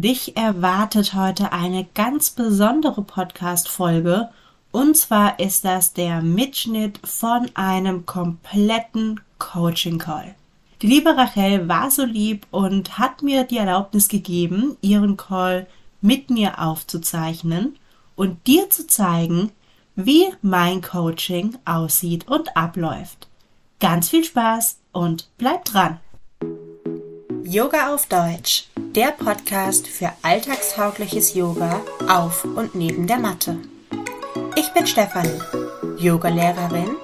Dich erwartet heute eine ganz besondere Podcast-Folge. Und zwar ist das der Mitschnitt von einem kompletten Coaching-Call. Die liebe Rachel war so lieb und hat mir die Erlaubnis gegeben, ihren Call mit mir aufzuzeichnen und dir zu zeigen, wie mein Coaching aussieht und abläuft. Ganz viel Spaß und bleib dran! Yoga auf Deutsch, der Podcast für alltagstaugliches Yoga auf und neben der Matte. Ich bin Stefanie, Yogalehrerin,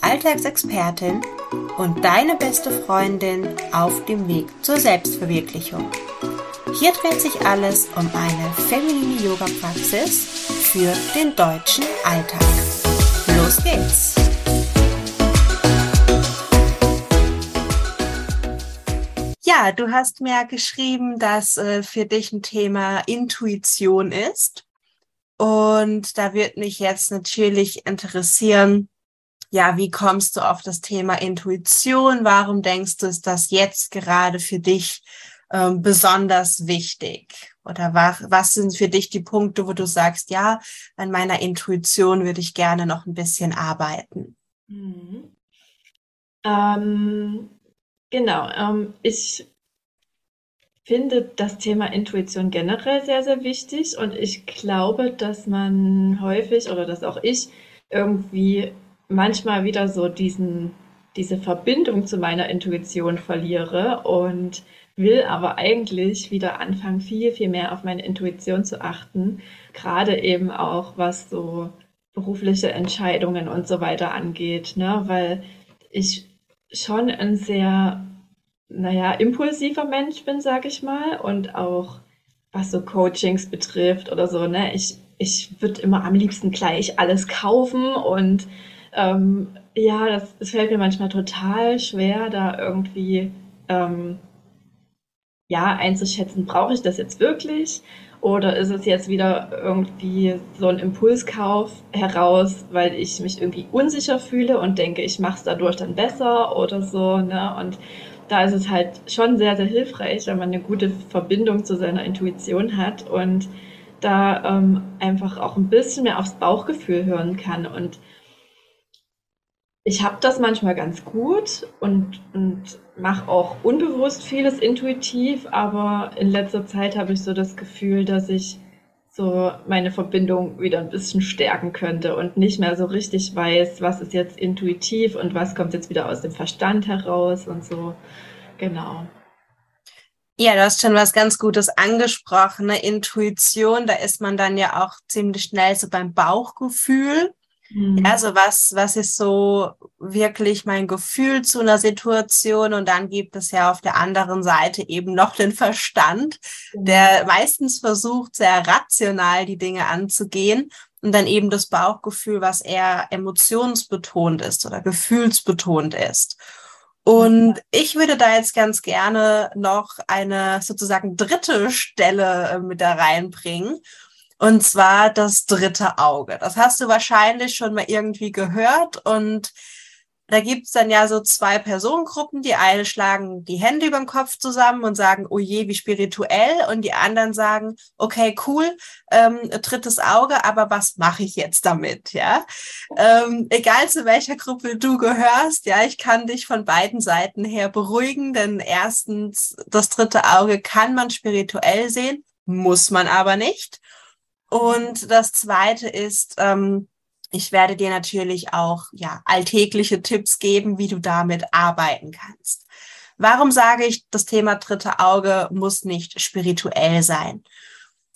Alltagsexpertin und deine beste Freundin auf dem Weg zur Selbstverwirklichung. Hier dreht sich alles um eine feminine Yoga-Praxis für den deutschen Alltag. Los geht's! Ja, du hast mir geschrieben, dass äh, für dich ein Thema Intuition ist. Und da wird mich jetzt natürlich interessieren, ja, wie kommst du auf das Thema Intuition? Warum denkst du, ist das jetzt gerade für dich ähm, besonders wichtig? Oder was, was sind für dich die Punkte, wo du sagst, ja, an meiner Intuition würde ich gerne noch ein bisschen arbeiten? Mhm. Ähm, Genau, ähm, ich finde das Thema Intuition generell sehr, sehr wichtig und ich glaube, dass man häufig oder dass auch ich irgendwie manchmal wieder so diesen, diese Verbindung zu meiner Intuition verliere und will aber eigentlich wieder anfangen, viel, viel mehr auf meine Intuition zu achten, gerade eben auch was so berufliche Entscheidungen und so weiter angeht, ne? weil ich schon ein sehr, naja, impulsiver Mensch bin, sag ich mal. Und auch was so Coachings betrifft oder so, ne? Ich, ich würde immer am liebsten gleich alles kaufen und ähm, ja, das, das fällt mir manchmal total schwer, da irgendwie ähm, ja einzuschätzen, brauche ich das jetzt wirklich? Oder ist es jetzt wieder irgendwie so ein Impulskauf heraus, weil ich mich irgendwie unsicher fühle und denke, ich mache es dadurch dann besser oder so. Ne? Und da ist es halt schon sehr, sehr hilfreich, wenn man eine gute Verbindung zu seiner Intuition hat und da ähm, einfach auch ein bisschen mehr aufs Bauchgefühl hören kann. Und ich habe das manchmal ganz gut und, und mache auch unbewusst vieles intuitiv, aber in letzter Zeit habe ich so das Gefühl, dass ich so meine Verbindung wieder ein bisschen stärken könnte und nicht mehr so richtig weiß, was ist jetzt intuitiv und was kommt jetzt wieder aus dem Verstand heraus und so. Genau. Ja, du hast schon was ganz Gutes angesprochen. Ne? Intuition, da ist man dann ja auch ziemlich schnell so beim Bauchgefühl. Mhm. Also was, was ist so wirklich mein Gefühl zu einer Situation? Und dann gibt es ja auf der anderen Seite eben noch den Verstand, mhm. der meistens versucht, sehr rational die Dinge anzugehen. Und dann eben das Bauchgefühl, was eher emotionsbetont ist oder gefühlsbetont ist. Und ich würde da jetzt ganz gerne noch eine sozusagen dritte Stelle äh, mit da reinbringen. Und zwar das dritte Auge. Das hast du wahrscheinlich schon mal irgendwie gehört. Und da gibt's dann ja so zwei Personengruppen. Die eine schlagen die Hände über den Kopf zusammen und sagen, oh je, wie spirituell. Und die anderen sagen, okay, cool, ähm, drittes Auge, aber was mache ich jetzt damit? Ja, ähm, egal zu welcher Gruppe du gehörst, ja, ich kann dich von beiden Seiten her beruhigen, denn erstens, das dritte Auge kann man spirituell sehen, muss man aber nicht. Und das zweite ist, ähm, ich werde dir natürlich auch ja alltägliche Tipps geben, wie du damit arbeiten kannst. Warum sage ich, das Thema dritte Auge muss nicht spirituell sein?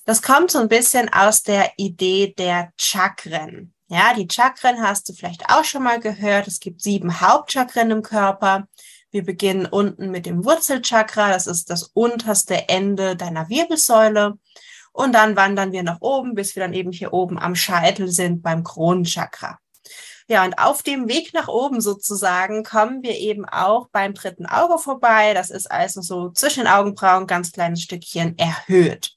Das kommt so ein bisschen aus der Idee der Chakren. Ja, die Chakren hast du vielleicht auch schon mal gehört. Es gibt sieben Hauptchakren im Körper. Wir beginnen unten mit dem Wurzelchakra. Das ist das unterste Ende deiner Wirbelsäule. Und dann wandern wir nach oben, bis wir dann eben hier oben am Scheitel sind beim Kronenchakra. Ja, und auf dem Weg nach oben sozusagen kommen wir eben auch beim dritten Auge vorbei. Das ist also so zwischen den Augenbrauen ganz kleines Stückchen erhöht.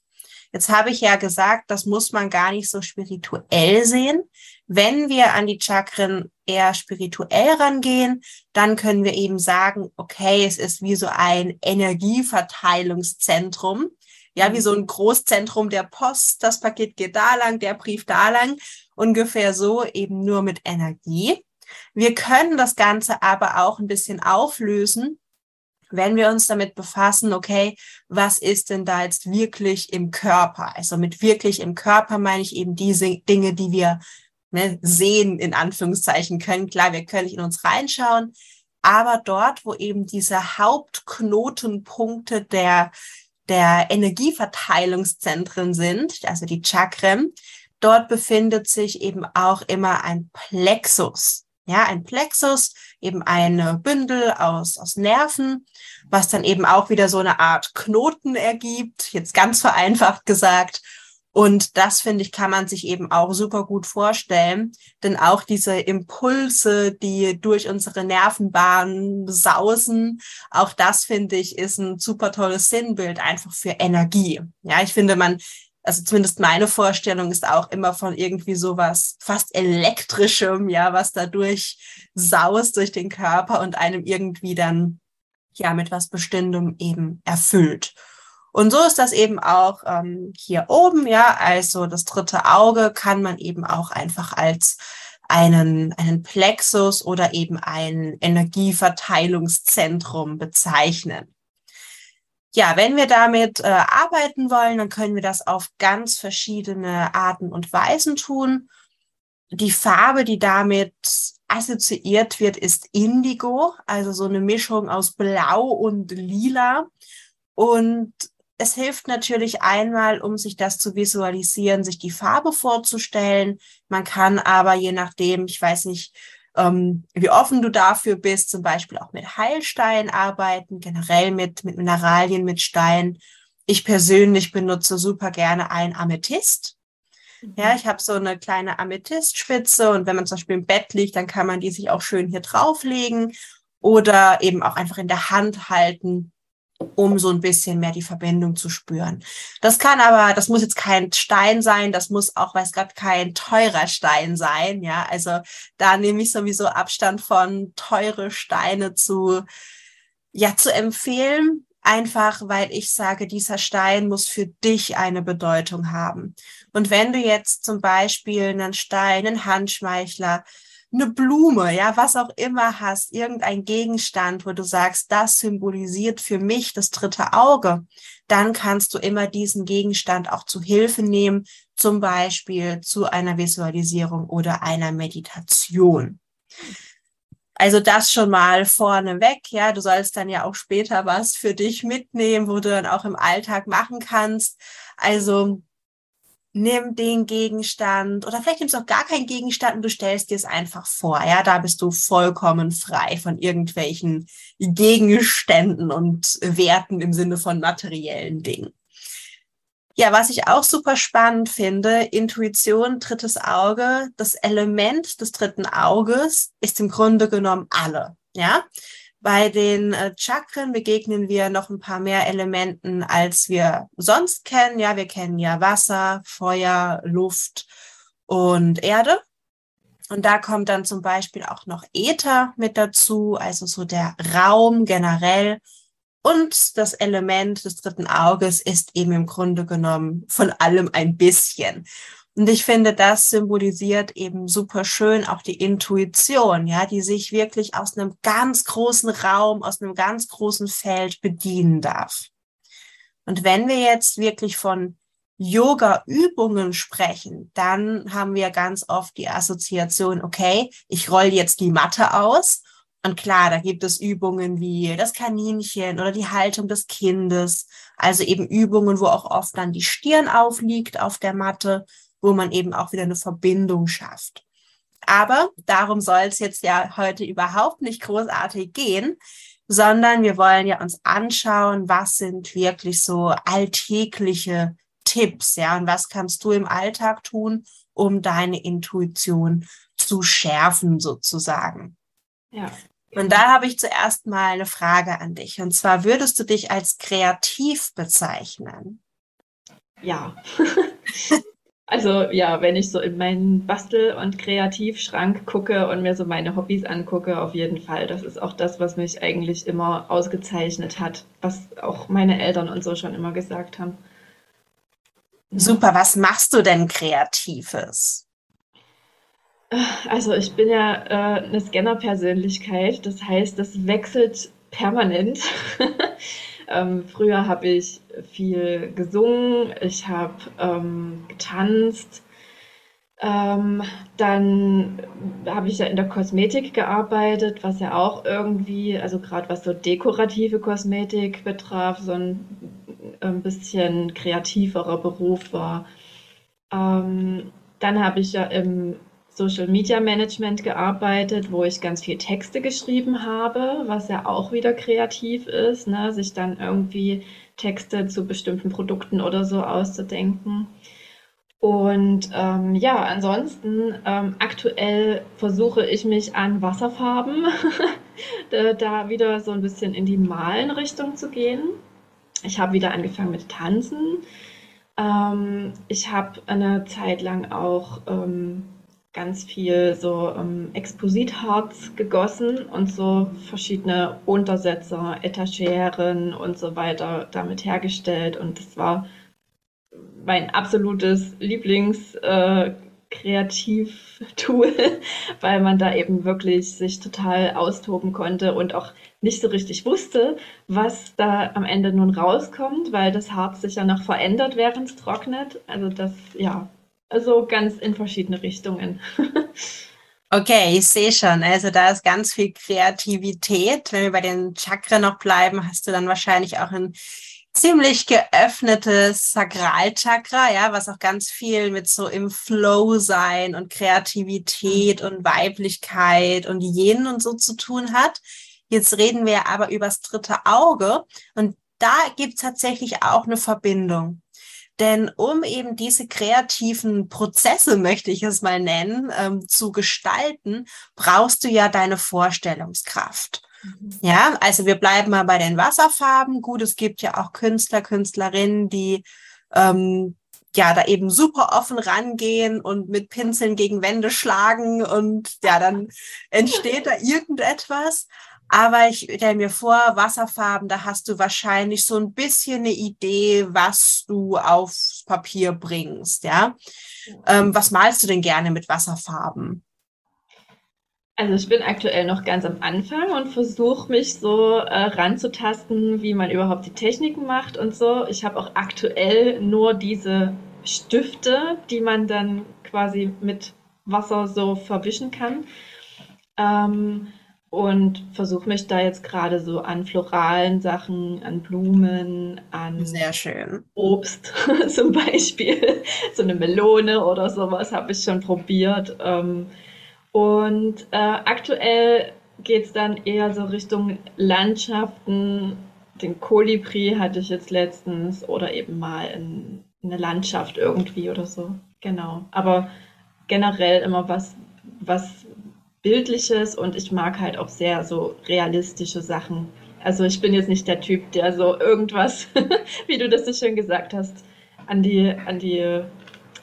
Jetzt habe ich ja gesagt, das muss man gar nicht so spirituell sehen. Wenn wir an die Chakren eher spirituell rangehen, dann können wir eben sagen, okay, es ist wie so ein Energieverteilungszentrum Ja, wie mhm. so ein Großzentrum der Post. Das Paket geht da lang, der Brief da lang. Ungefähr so, eben nur mit Energie. Wir können das Ganze aber auch ein bisschen auflösen, wenn wir uns damit befassen, okay, was ist denn da jetzt wirklich im Körper? Also mit wirklich im Körper meine ich eben diese Dinge, die wir ne, sehen, in Anführungszeichen können. Klar, wir können nicht in uns reinschauen, aber dort, wo eben diese Hauptknotenpunkte der, der Energieverteilungszentren sind, also die Chakren, dort befindet sich eben auch immer ein Plexus. Ja, ein Plexus, eben ein Bündel aus, aus Nerven, was dann eben auch wieder so eine Art Knoten ergibt, jetzt ganz vereinfacht gesagt. Und das, finde ich, kann man sich eben auch super gut vorstellen. Denn auch diese Impulse, die durch unsere Nervenbahnen sausen, auch das, finde ich, ist ein super tolles Sinnbild einfach für Energie. Ja, ich finde, man, also zumindest meine Vorstellung ist auch immer von irgendwie sowas fast elektrischem, ja, was dadurch saust durch den Körper und einem irgendwie dann, ja, mit was Bestimmtem eben erfüllt. Und so ist das eben auch ähm, hier oben, ja, also das dritte Auge kann man eben auch einfach als einen, einen Plexus oder eben ein Energieverteilungszentrum bezeichnen. Ja, wenn wir damit äh, arbeiten wollen, dann können wir das auf ganz verschiedene Arten und Weisen tun. Die Farbe, die damit assoziiert wird, ist Indigo, also so eine Mischung aus Blau und Lila. Und es hilft natürlich einmal, um sich das zu visualisieren, sich die Farbe vorzustellen. Man kann aber je nachdem, ich weiß nicht, ähm, wie offen du dafür bist, zum Beispiel auch mit Heilstein arbeiten, generell mit, mit Mineralien, mit Stein. Ich persönlich benutze super gerne ein Amethyst. Ja, mhm. ich habe so eine kleine Amethystspitze und wenn man zum Beispiel im Bett liegt, dann kann man die sich auch schön hier drauflegen oder eben auch einfach in der Hand halten um so ein bisschen mehr die Verbindung zu spüren. Das kann aber, das muss jetzt kein Stein sein, das muss auch, weiß Gott, kein teurer Stein sein, ja. Also da nehme ich sowieso Abstand von teure Steine zu, ja, zu empfehlen. Einfach, weil ich sage, dieser Stein muss für dich eine Bedeutung haben. Und wenn du jetzt zum Beispiel einen Stein, einen Handschmeichler, eine Blume, ja, was auch immer hast, irgendein Gegenstand, wo du sagst, das symbolisiert für mich das dritte Auge, dann kannst du immer diesen Gegenstand auch zu Hilfe nehmen, zum Beispiel zu einer Visualisierung oder einer Meditation. Also das schon mal vorneweg, ja, du sollst dann ja auch später was für dich mitnehmen, wo du dann auch im Alltag machen kannst. Also nimm den Gegenstand oder vielleicht nimmst du auch gar keinen Gegenstand und du stellst dir es einfach vor. Ja, da bist du vollkommen frei von irgendwelchen Gegenständen und Werten im Sinne von materiellen Dingen. Ja, was ich auch super spannend finde, Intuition, drittes Auge, das Element des dritten Auges ist im Grunde genommen alle. Ja, bei den äh, Chakren begegnen wir noch ein paar mehr Elementen, als wir sonst kennen. Ja, wir kennen ja Wasser, Feuer, Luft und Erde. Und da kommt dann zum Beispiel auch noch Äther mit dazu, also so der Raum generell. Und das Element des dritten Auges ist eben im Grunde genommen von allem ein bisschen. Und ich finde, das symbolisiert eben super schön auch die Intuition, ja, die sich wirklich aus einem ganz großen Raum, aus einem ganz großen Feld bedienen darf. Und wenn wir jetzt wirklich von Yoga-Übungen sprechen, dann haben wir ganz oft die Assoziation, okay, ich roll jetzt die Matte aus. Und klar, da gibt es Übungen wie das Kaninchen oder die Haltung des Kindes. Also eben Übungen, wo auch oft dann die Stirn aufliegt auf der Matte wo man eben auch wieder eine Verbindung schafft. Aber darum soll es jetzt ja heute überhaupt nicht großartig gehen, sondern wir wollen ja uns anschauen, was sind wirklich so alltägliche Tipps, ja, und was kannst du im Alltag tun, um deine Intuition zu schärfen sozusagen. Ja. Und da habe ich zuerst mal eine Frage an dich. Und zwar würdest du dich als kreativ bezeichnen? Ja. Also ja, wenn ich so in meinen Bastel- und Kreativschrank gucke und mir so meine Hobbys angucke, auf jeden Fall. Das ist auch das, was mich eigentlich immer ausgezeichnet hat, was auch meine Eltern und so schon immer gesagt haben. Super, was machst du denn Kreatives? Also ich bin ja äh, eine Scanner-Persönlichkeit, das heißt, das wechselt permanent. ähm, früher habe ich viel gesungen, ich habe ähm, getanzt, ähm, dann habe ich ja in der Kosmetik gearbeitet, was ja auch irgendwie, also gerade was so dekorative Kosmetik betraf, so ein, ein bisschen kreativerer Beruf war. Ähm, dann habe ich ja im Social Media Management gearbeitet, wo ich ganz viel Texte geschrieben habe, was ja auch wieder kreativ ist, ne? sich dann irgendwie Texte zu bestimmten Produkten oder so auszudenken. Und ähm, ja, ansonsten ähm, aktuell versuche ich mich an Wasserfarben da wieder so ein bisschen in die Malen-Richtung zu gehen. Ich habe wieder angefangen mit Tanzen. Ähm, ich habe eine Zeit lang auch ähm, ganz viel so ähm, Expositharz gegossen und so verschiedene Untersetzer, Etageren und so weiter damit hergestellt. Und das war mein absolutes Lieblings äh, Kreativtool, weil man da eben wirklich sich total austoben konnte und auch nicht so richtig wusste, was da am Ende nun rauskommt, weil das Harz sich ja noch verändert, während es trocknet. Also das, ja, also ganz in verschiedene Richtungen. Okay, ich sehe schon. Also da ist ganz viel Kreativität. Wenn wir bei den Chakren noch bleiben, hast du dann wahrscheinlich auch ein ziemlich geöffnetes Sakralchakra, ja, was auch ganz viel mit so im Flow sein und Kreativität und Weiblichkeit und Yin und so zu tun hat. Jetzt reden wir aber übers dritte Auge und da gibt es tatsächlich auch eine Verbindung. Denn um eben diese kreativen Prozesse, möchte ich es mal nennen, ähm, zu gestalten, brauchst du ja deine Vorstellungskraft. Mhm. Ja, also wir bleiben mal bei den Wasserfarben. Gut, es gibt ja auch Künstler, Künstlerinnen, die ähm, ja da eben super offen rangehen und mit Pinseln gegen Wände schlagen und ja, dann entsteht da irgendetwas. Aber ich stelle mir vor, Wasserfarben, da hast du wahrscheinlich so ein bisschen eine Idee, was du aufs Papier bringst, ja. Ähm, was malst du denn gerne mit Wasserfarben? Also ich bin aktuell noch ganz am Anfang und versuche mich so äh, ranzutasten, wie man überhaupt die Techniken macht und so. Ich habe auch aktuell nur diese Stifte, die man dann quasi mit Wasser so verwischen kann. Ähm, und versuche mich da jetzt gerade so an floralen Sachen, an Blumen, an Sehr schön. Obst zum Beispiel. So eine Melone oder sowas habe ich schon probiert. Ähm, und äh, aktuell geht es dann eher so Richtung Landschaften. Den Kolibri hatte ich jetzt letztens oder eben mal in, in eine Landschaft irgendwie oder so. Genau. Aber generell immer was, was Bildliches und ich mag halt auch sehr so realistische Sachen. Also ich bin jetzt nicht der Typ, der so irgendwas, wie du das so schön gesagt hast, an die, an die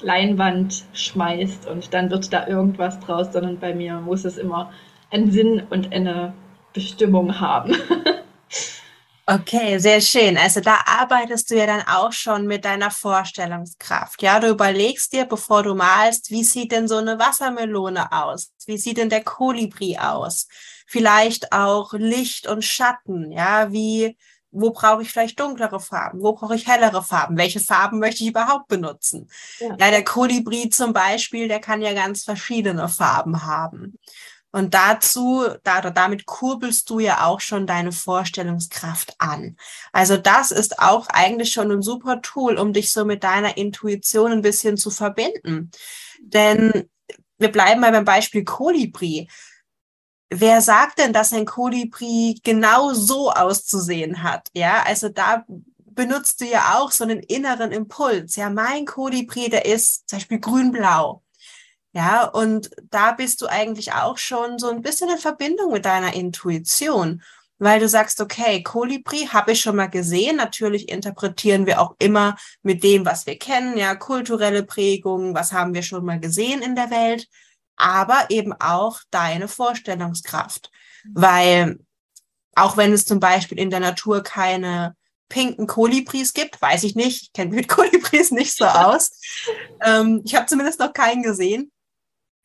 Leinwand schmeißt und dann wird da irgendwas draus, sondern bei mir muss es immer einen Sinn und eine Bestimmung haben. Okay, sehr schön. Also da arbeitest du ja dann auch schon mit deiner Vorstellungskraft. Ja, du überlegst dir, bevor du malst, wie sieht denn so eine Wassermelone aus? Wie sieht denn der Kolibri aus? Vielleicht auch Licht und Schatten. Ja, wie, wo brauche ich vielleicht dunklere Farben? Wo brauche ich hellere Farben? Welche Farben möchte ich überhaupt benutzen? Ja, ja der Kolibri zum Beispiel, der kann ja ganz verschiedene Farben haben. Und dazu, da, damit kurbelst du ja auch schon deine Vorstellungskraft an. Also das ist auch eigentlich schon ein super Tool, um dich so mit deiner Intuition ein bisschen zu verbinden. Denn wir bleiben mal beim Beispiel Kolibri. Wer sagt denn, dass ein Kolibri genau so auszusehen hat? Ja, also da benutzt du ja auch so einen inneren Impuls. Ja, mein Kolibri, der ist zum Beispiel grün-blau. Ja, und da bist du eigentlich auch schon so ein bisschen in Verbindung mit deiner Intuition, weil du sagst, okay, Kolibri habe ich schon mal gesehen. Natürlich interpretieren wir auch immer mit dem, was wir kennen, ja, kulturelle Prägungen, was haben wir schon mal gesehen in der Welt, aber eben auch deine Vorstellungskraft, weil auch wenn es zum Beispiel in der Natur keine pinken Kolibris gibt. Weiß ich nicht. Ich kenne mich mit Kolibris nicht so aus. ähm, ich habe zumindest noch keinen gesehen.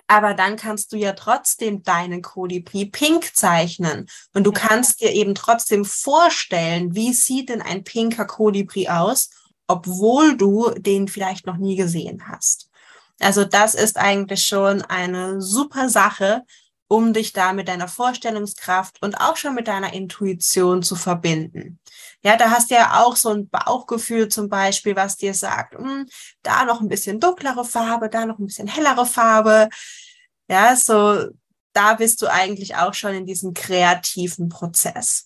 Aber dann kannst du ja trotzdem deinen Kolibri pink zeichnen. Und du kannst dir eben trotzdem vorstellen, wie sieht denn ein pinker Kolibri aus, obwohl du den vielleicht noch nie gesehen hast. Also das ist eigentlich schon eine super Sache, um dich da mit deiner Vorstellungskraft und auch schon mit deiner Intuition zu verbinden. Ja, da hast du ja auch so ein Bauchgefühl zum Beispiel, was dir sagt, hm, da noch ein bisschen dunklere Farbe, da noch ein bisschen hellere Farbe. Ja, so da bist du eigentlich auch schon in diesem kreativen Prozess.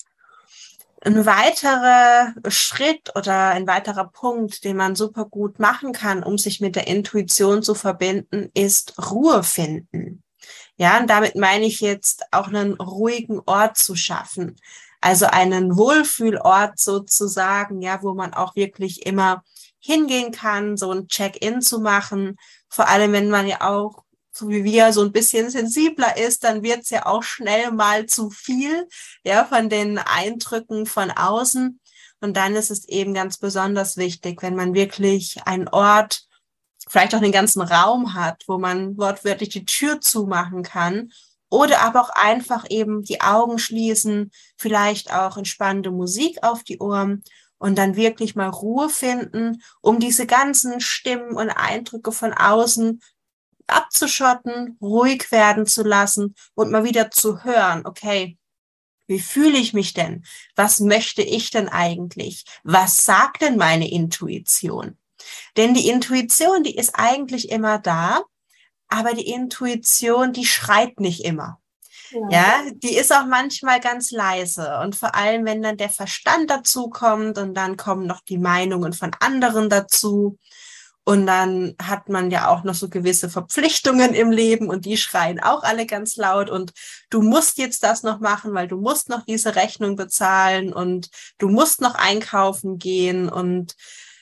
Ein weiterer Schritt oder ein weiterer Punkt, den man super gut machen kann, um sich mit der Intuition zu verbinden, ist Ruhe finden. Ja, und damit meine ich jetzt auch einen ruhigen Ort zu schaffen. Also einen Wohlfühlort sozusagen, ja, wo man auch wirklich immer hingehen kann, so ein Check-in zu machen. Vor allem, wenn man ja auch, so wie wir, so ein bisschen sensibler ist, dann wird es ja auch schnell mal zu viel, ja, von den Eindrücken von außen. Und dann ist es eben ganz besonders wichtig, wenn man wirklich einen Ort vielleicht auch den ganzen Raum hat, wo man wortwörtlich die Tür zumachen kann oder aber auch einfach eben die Augen schließen, vielleicht auch entspannende Musik auf die Ohren und dann wirklich mal Ruhe finden, um diese ganzen Stimmen und Eindrücke von außen abzuschotten, ruhig werden zu lassen und mal wieder zu hören, okay, wie fühle ich mich denn? Was möchte ich denn eigentlich? Was sagt denn meine Intuition? Denn die Intuition, die ist eigentlich immer da, aber die Intuition, die schreit nicht immer. Ja. ja. die ist auch manchmal ganz leise. Und vor allem, wenn dann der Verstand dazu kommt und dann kommen noch die Meinungen von anderen dazu. Und dann hat man ja auch noch so gewisse Verpflichtungen im Leben und die schreien auch alle ganz laut und du musst jetzt das noch machen, weil du musst noch diese Rechnung bezahlen und du musst noch einkaufen gehen und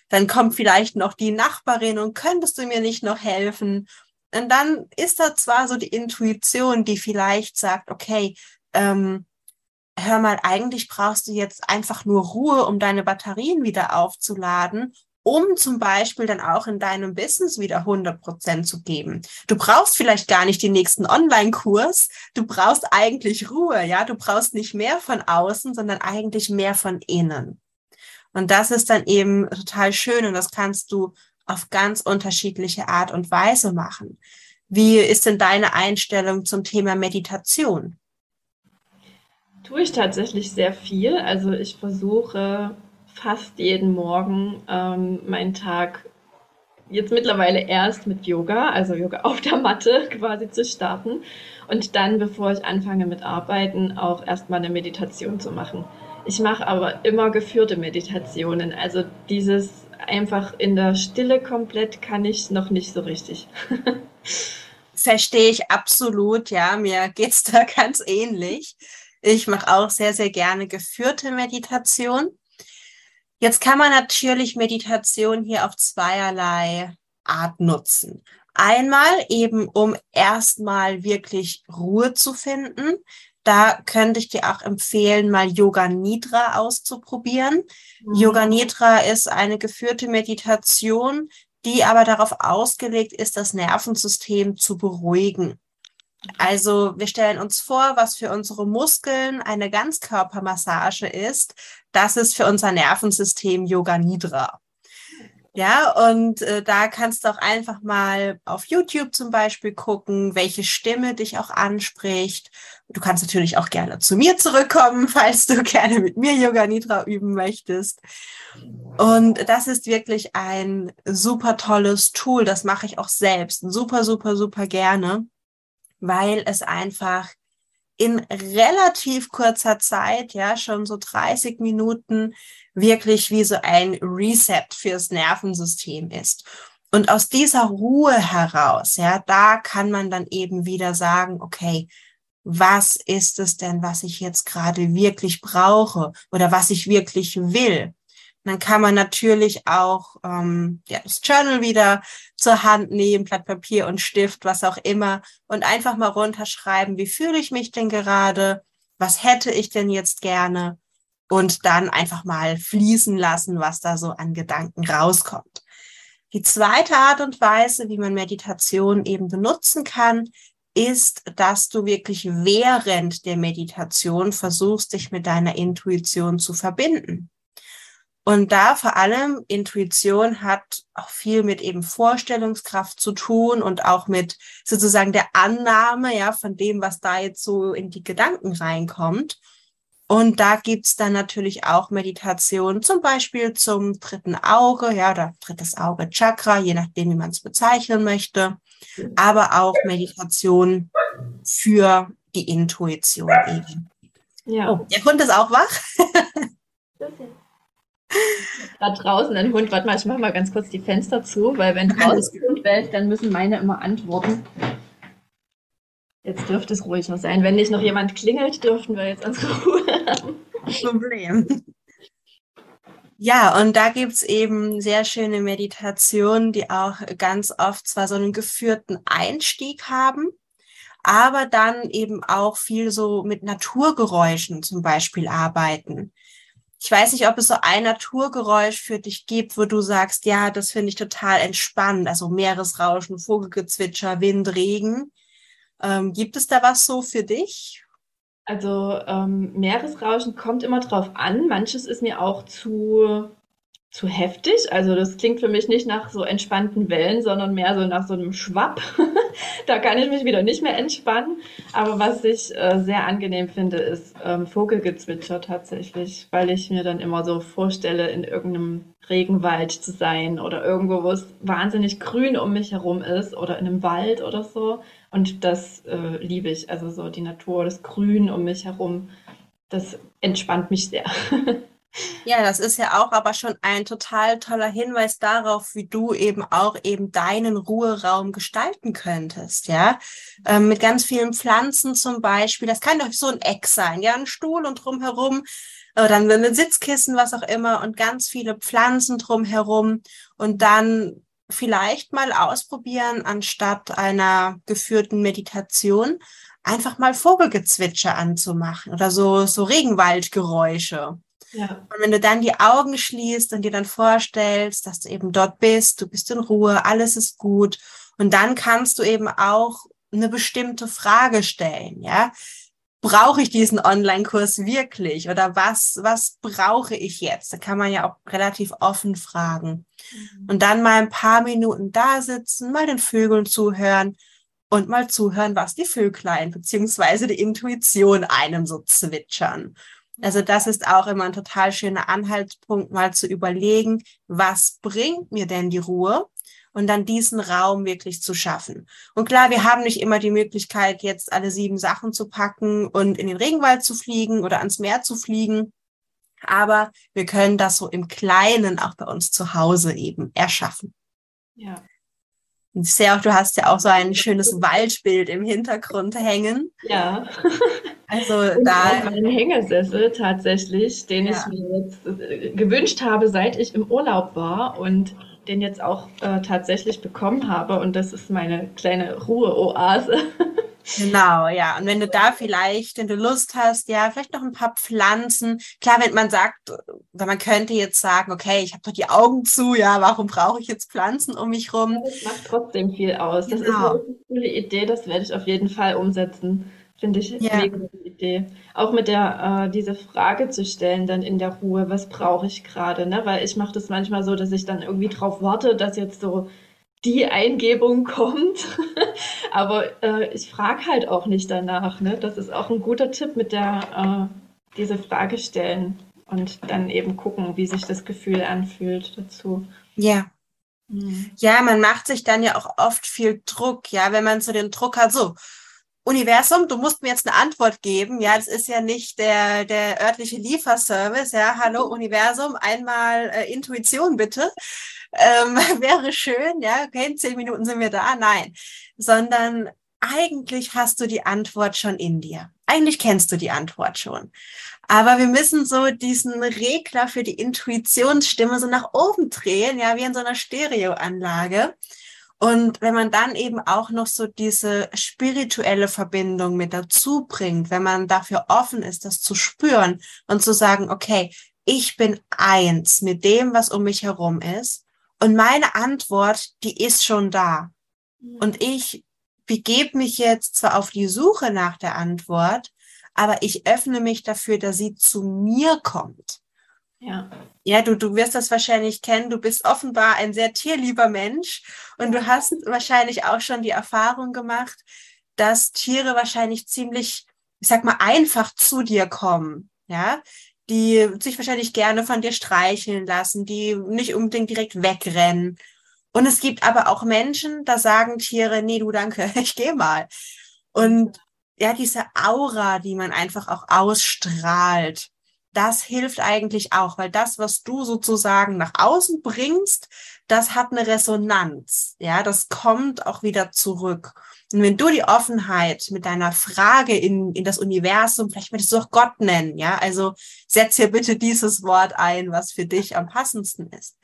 dann kommt vielleicht noch die Nachbarin und könntest du mir nicht noch helfen? Und dann ist da zwar so die Intuition, die vielleicht sagt, okay, ähm, hör mal, eigentlich brauchst du jetzt einfach nur Ruhe, um deine Batterien wieder aufzuladen, um zum Beispiel dann auch in deinem Business wieder 100 Prozent zu geben. Du brauchst vielleicht gar nicht den nächsten Online-Kurs. Du brauchst eigentlich Ruhe, ja. Du brauchst nicht mehr von außen, sondern eigentlich mehr von innen. Und das ist dann eben total schön und das kannst du auf ganz unterschiedliche Art und Weise machen. Wie ist denn deine Einstellung zum Thema Meditation? Tue ich tatsächlich sehr viel. Also ich versuche fast jeden Morgen ähm, meinen Tag jetzt mittlerweile erst mit Yoga, also Yoga auf der Matte quasi zu starten und dann, bevor ich anfange mit Arbeiten, auch erstmal eine Meditation zu machen. Ich mache aber immer geführte Meditationen. Also dieses einfach in der Stille komplett kann ich noch nicht so richtig. Verstehe ich absolut, ja. Mir geht es da ganz ähnlich. Ich mache auch sehr, sehr gerne geführte Meditation. Jetzt kann man natürlich Meditation hier auf zweierlei Art nutzen. Einmal eben, um erstmal wirklich Ruhe zu finden. Da könnte ich dir auch empfehlen, mal Yoga Nidra auszuprobieren. Mhm. Yoga Nidra ist eine geführte Meditation, die aber darauf ausgelegt ist, das Nervensystem zu beruhigen. Also wir stellen uns vor, was für unsere Muskeln eine Ganzkörpermassage ist. Das ist für unser Nervensystem Yoga Nidra. Ja, und äh, da kannst du auch einfach mal auf YouTube zum Beispiel gucken, welche Stimme dich auch anspricht. Du kannst natürlich auch gerne zu mir zurückkommen, falls du gerne mit mir Yoga Nidra üben möchtest. Und das ist wirklich ein super tolles Tool. Das mache ich auch selbst super, super, super gerne, weil es einfach in relativ kurzer Zeit, ja, schon so 30 Minuten, wirklich wie so ein Reset fürs Nervensystem ist. Und aus dieser Ruhe heraus, ja, da kann man dann eben wieder sagen, okay, was ist es denn, was ich jetzt gerade wirklich brauche oder was ich wirklich will? dann kann man natürlich auch ähm, ja, das Journal wieder zur Hand nehmen, Blatt Papier und Stift, was auch immer, und einfach mal runterschreiben, wie fühle ich mich denn gerade, was hätte ich denn jetzt gerne und dann einfach mal fließen lassen, was da so an Gedanken rauskommt. Die zweite Art und Weise, wie man Meditation eben benutzen kann, ist, dass du wirklich während der Meditation versuchst, dich mit deiner Intuition zu verbinden. Und da vor allem Intuition hat auch viel mit eben Vorstellungskraft zu tun und auch mit sozusagen der Annahme, ja, von dem, was da jetzt so in die Gedanken reinkommt. Und da gibt's dann natürlich auch Meditation, zum Beispiel zum dritten Auge, ja, oder drittes Auge Chakra, je nachdem, wie man es bezeichnen möchte. Aber auch Meditation für die Intuition eben. Ja. Oh, der Hund ist auch wach. Da draußen ein Hund, warte mal, ich mache mal ganz kurz die Fenster zu, weil wenn draußen ein Hund bellt, dann müssen meine immer antworten. Jetzt dürfte es ruhiger sein. Wenn nicht noch jemand klingelt, dürften wir jetzt unsere Ruhe haben. Problem. Ja, und da gibt's eben sehr schöne Meditationen, die auch ganz oft zwar so einen geführten Einstieg haben, aber dann eben auch viel so mit Naturgeräuschen zum Beispiel arbeiten. Ich weiß nicht, ob es so ein Naturgeräusch für dich gibt, wo du sagst, ja, das finde ich total entspannend. Also Meeresrauschen, Vogelgezwitscher, Wind, Regen. Ähm, gibt es da was so für dich? Also ähm, Meeresrauschen kommt immer drauf an. Manches ist mir auch zu zu heftig. Also das klingt für mich nicht nach so entspannten Wellen, sondern mehr so nach so einem Schwapp. da kann ich mich wieder nicht mehr entspannen. Aber was ich äh, sehr angenehm finde, ist ähm, Vogelgezwitscher tatsächlich, weil ich mir dann immer so vorstelle, in irgendeinem Regenwald zu sein oder irgendwo, wo es wahnsinnig grün um mich herum ist oder in einem Wald oder so. Und das äh, liebe ich. Also so die Natur, das Grün um mich herum, das entspannt mich sehr. Ja, das ist ja auch aber schon ein total toller Hinweis darauf, wie du eben auch eben deinen Ruheraum gestalten könntest, ja. Ähm, mit ganz vielen Pflanzen zum Beispiel. Das kann doch so ein Eck sein, ja, ein Stuhl und drumherum oder dann ein Sitzkissen, was auch immer und ganz viele Pflanzen drumherum und dann vielleicht mal ausprobieren, anstatt einer geführten Meditation, einfach mal Vogelgezwitscher anzumachen oder so, so Regenwaldgeräusche. Ja. Und wenn du dann die Augen schließt und dir dann vorstellst, dass du eben dort bist, du bist in Ruhe, alles ist gut. Und dann kannst du eben auch eine bestimmte Frage stellen, ja. Brauche ich diesen Online-Kurs wirklich? Oder was, was brauche ich jetzt? Da kann man ja auch relativ offen fragen. Mhm. Und dann mal ein paar Minuten da sitzen, mal den Vögeln zuhören und mal zuhören, was die Vöglein beziehungsweise die Intuition einem so zwitschern. Also das ist auch immer ein total schöner Anhaltspunkt, mal zu überlegen, was bringt mir denn die Ruhe? Und dann diesen Raum wirklich zu schaffen. Und klar, wir haben nicht immer die Möglichkeit, jetzt alle sieben Sachen zu packen und in den Regenwald zu fliegen oder ans Meer zu fliegen. Aber wir können das so im Kleinen auch bei uns zu Hause eben erschaffen. Ja. Und ich sehe auch, du hast ja auch so ein schönes Waldbild im Hintergrund hängen. Ja. Also Und da. Ein Hängesessel tatsächlich, den ja. ich mir jetzt äh, gewünscht habe, seit ich im Urlaub war und den jetzt auch äh, tatsächlich bekommen habe. Und das ist meine kleine Ruheoase. Genau, ja. Und wenn du da vielleicht, wenn du Lust hast, ja, vielleicht noch ein paar Pflanzen. Klar, wenn man sagt, man könnte jetzt sagen, okay, ich habe doch die Augen zu, ja, warum brauche ich jetzt Pflanzen um mich rum? Das macht trotzdem viel aus. Das genau. ist eine coole Idee, das werde ich auf jeden Fall umsetzen. Finde ich ja. mega gute Idee. Auch mit der, äh, diese Frage zu stellen dann in der Ruhe, was brauche ich gerade, ne? Weil ich mache das manchmal so, dass ich dann irgendwie drauf warte, dass jetzt so die Eingebung kommt. Aber äh, ich frage halt auch nicht danach. Ne? Das ist auch ein guter Tipp mit der äh, diese Frage stellen und dann eben gucken, wie sich das Gefühl anfühlt dazu. Ja. Mhm. Ja, man macht sich dann ja auch oft viel Druck, ja, wenn man so den Druck hat, so, Universum, du musst mir jetzt eine Antwort geben. Ja, das ist ja nicht der, der örtliche Lieferservice. Ja, hallo Universum, einmal äh, Intuition bitte. Ähm, wäre schön, ja, okay, in zehn Minuten sind wir da. Nein, sondern eigentlich hast du die Antwort schon in dir. Eigentlich kennst du die Antwort schon. Aber wir müssen so diesen Regler für die Intuitionsstimme so nach oben drehen, ja, wie in so einer Stereoanlage. Und wenn man dann eben auch noch so diese spirituelle Verbindung mit dazu bringt, wenn man dafür offen ist, das zu spüren und zu sagen, okay, ich bin eins mit dem, was um mich herum ist. Und meine Antwort, die ist schon da. Und ich begebe mich jetzt zwar auf die Suche nach der Antwort, aber ich öffne mich dafür, dass sie zu mir kommt. Ja. Ja, du, du wirst das wahrscheinlich kennen. Du bist offenbar ein sehr tierlieber Mensch und du hast wahrscheinlich auch schon die Erfahrung gemacht, dass Tiere wahrscheinlich ziemlich, ich sag mal, einfach zu dir kommen. Ja, die sich wahrscheinlich gerne von dir streicheln lassen, die nicht unbedingt direkt wegrennen. Und es gibt aber auch Menschen, da sagen Tiere, nee, du danke, ich gehe mal. Und ja, diese Aura, die man einfach auch ausstrahlt, das hilft eigentlich auch, weil das, was du sozusagen nach außen bringst, das hat eine Resonanz. Ja, das kommt auch wieder zurück. Und wenn du die Offenheit mit deiner Frage in, in das Universum, vielleicht möchtest du auch Gott nennen, ja, also setz hier bitte dieses Wort ein, was für dich am passendsten ist.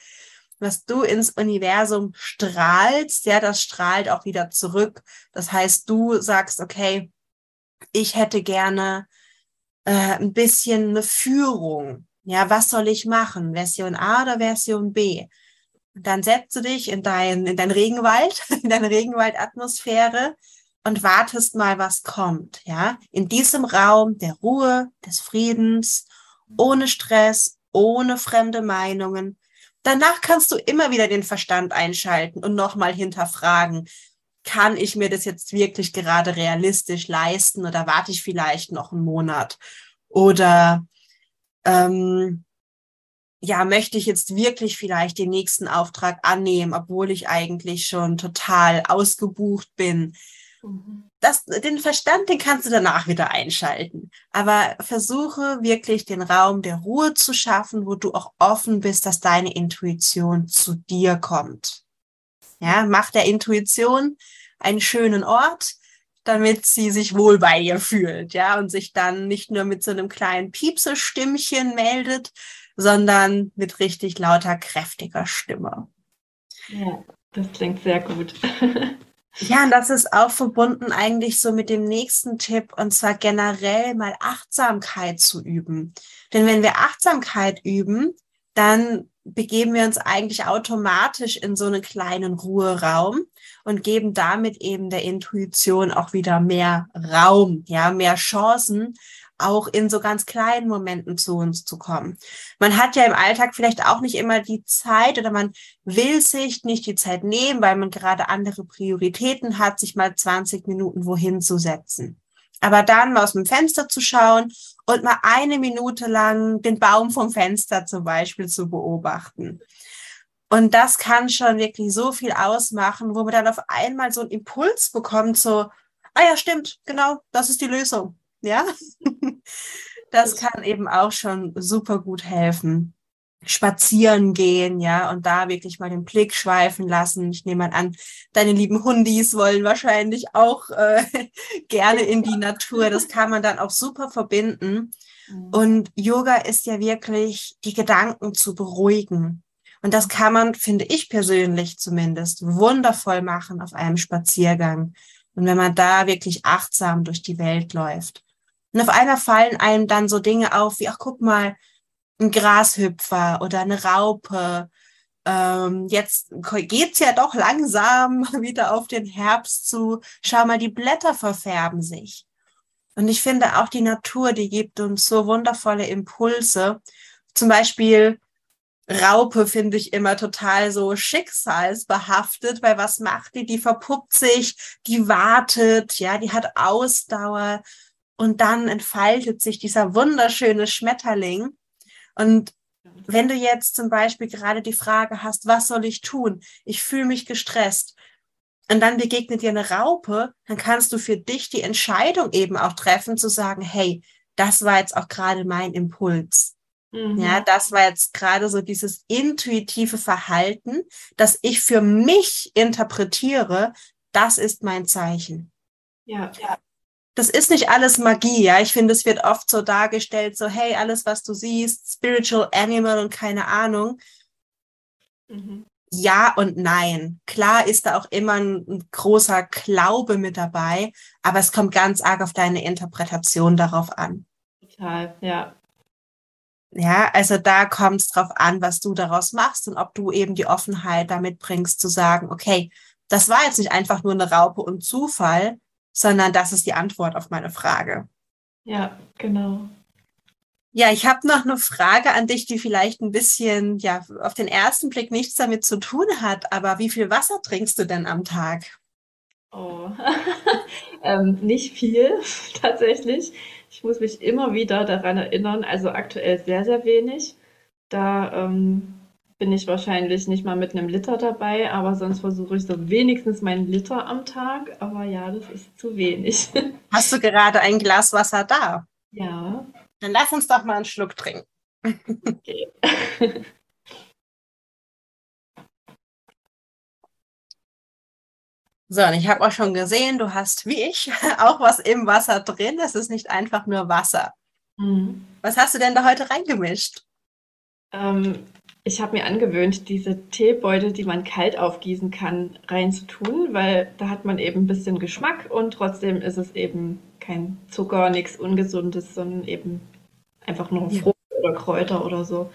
Was du ins Universum strahlst, ja, das strahlt auch wieder zurück. Das heißt, du sagst, okay, ich hätte gerne äh, ein bisschen eine Führung. Ja, was soll ich machen? Version A oder Version B? Und dann setze dich in dein, in dein Regenwald, in deine Regenwaldatmosphäre und wartest mal, was kommt. Ja, in diesem Raum der Ruhe, des Friedens, ohne Stress, ohne fremde Meinungen. Danach kannst du immer wieder den Verstand einschalten und nochmal hinterfragen, kann ich mir das jetzt wirklich gerade realistisch leisten oder warte ich vielleicht noch einen Monat? Oder ähm, ja, möchte ich jetzt wirklich vielleicht den nächsten Auftrag annehmen, obwohl ich eigentlich schon total ausgebucht bin? Mhm. Das, den Verstand, den kannst du danach wieder einschalten. Aber versuche wirklich den Raum der Ruhe zu schaffen, wo du auch offen bist, dass deine Intuition zu dir kommt. Ja, mach der Intuition einen schönen Ort, damit sie sich wohl bei ihr fühlt, ja, und sich dann nicht nur mit so einem kleinen Piepsestimmchen meldet, sondern mit richtig lauter, kräftiger Stimme. Ja, das klingt sehr gut. ja, und das ist auch verbunden eigentlich so mit dem nächsten Tipp, und zwar generell mal Achtsamkeit zu üben. Denn wenn wir Achtsamkeit üben, dann begeben wir uns eigentlich automatisch in so einen kleinen Ruheraum und geben damit eben der Intuition auch wieder mehr Raum, ja, mehr Chancen, auch in so ganz kleinen Momenten zu uns zu kommen. Man hat ja im Alltag vielleicht auch nicht immer die Zeit oder man will sich nicht die Zeit nehmen, weil man gerade andere Prioritäten hat, sich mal 20 Minuten wohin zu setzen. Aber dann mal aus dem Fenster zu schauen und mal eine Minute lang den Baum vom Fenster zum Beispiel zu beobachten. Und das kann schon wirklich so viel ausmachen, wo man dann auf einmal so einen Impuls bekommt, so, ah ja, stimmt, genau, das ist die Lösung. Ja, das kann eben auch schon super gut helfen spazieren gehen, ja, und da wirklich mal den Blick schweifen lassen. Ich nehme mal an, deine lieben Hundis wollen wahrscheinlich auch äh, gerne in die Natur. Das kann man dann auch super verbinden. Mhm. Und Yoga ist ja wirklich, die Gedanken zu beruhigen. Und das kann man, finde ich persönlich zumindest, wundervoll machen auf einem Spaziergang. Und wenn man da wirklich achtsam durch die Welt läuft. Und auf einmal fallen einem dann so Dinge auf, wie, ach, guck mal, ein Grashüpfer oder eine Raupe. Ähm, jetzt geht's ja doch langsam wieder auf den Herbst zu. Schau mal, die Blätter verfärben sich. Und ich finde auch die Natur, die gibt uns so wundervolle Impulse. Zum Beispiel Raupe finde ich immer total so schicksalsbehaftet, weil was macht die? Die verpuppt sich, die wartet, ja, die hat Ausdauer und dann entfaltet sich dieser wunderschöne Schmetterling und wenn du jetzt zum Beispiel gerade die Frage hast, was soll ich tun? Ich fühle mich gestresst. Und dann begegnet dir eine Raupe, dann kannst du für dich die Entscheidung eben auch treffen, zu sagen, hey, das war jetzt auch gerade mein Impuls. Mhm. Ja, das war jetzt gerade so dieses intuitive Verhalten, das ich für mich interpretiere, das ist mein Zeichen. Ja, ja das ist nicht alles Magie, ja. Ich finde, es wird oft so dargestellt, so, hey, alles, was du siehst, spiritual animal und keine Ahnung. Mhm. ja und nein. Klar ist da auch immer ein, ein, großer Glaube mit dabei, aber es kommt ganz arg auf deine Interpretation darauf an. Total, ja. Ja, also da kommt es drauf an, was du daraus machst und ob du eben die Offenheit damit bringst, zu sagen, okay, das war jetzt nicht einfach nur eine Raupe und Zufall, sondern das ist die Antwort auf meine Frage. Ja, genau. Ja, ich habe noch eine Frage an dich, die vielleicht ein bisschen, ja, auf den ersten Blick nichts damit zu tun hat, aber wie viel Wasser trinkst du denn am Tag? Oh, ähm, nicht viel tatsächlich. Ich muss mich immer wieder daran erinnern, also aktuell sehr, sehr wenig. Da ähm, bin ich wahrscheinlich nicht mal mit einem Liter dabei, aber sonst versuche ich so wenigstens meinen Liter am Tag. Aber ja, das ist zu wenig. Hast du gerade ein Glas Wasser da? Ja. Dann lass uns doch mal einen Schluck trinken. Okay. So, und ich habe auch schon gesehen, du hast wie ich auch was im Wasser drin. Es ist nicht einfach nur Wasser. Mhm. Was hast du denn da heute reingemischt? Ähm, ich habe mir angewöhnt, diese Teebeutel, die man kalt aufgießen kann, reinzutun, weil da hat man eben ein bisschen Geschmack und trotzdem ist es eben kein Zucker, nichts Ungesundes, sondern eben einfach nur Frucht oder Kräuter oder so.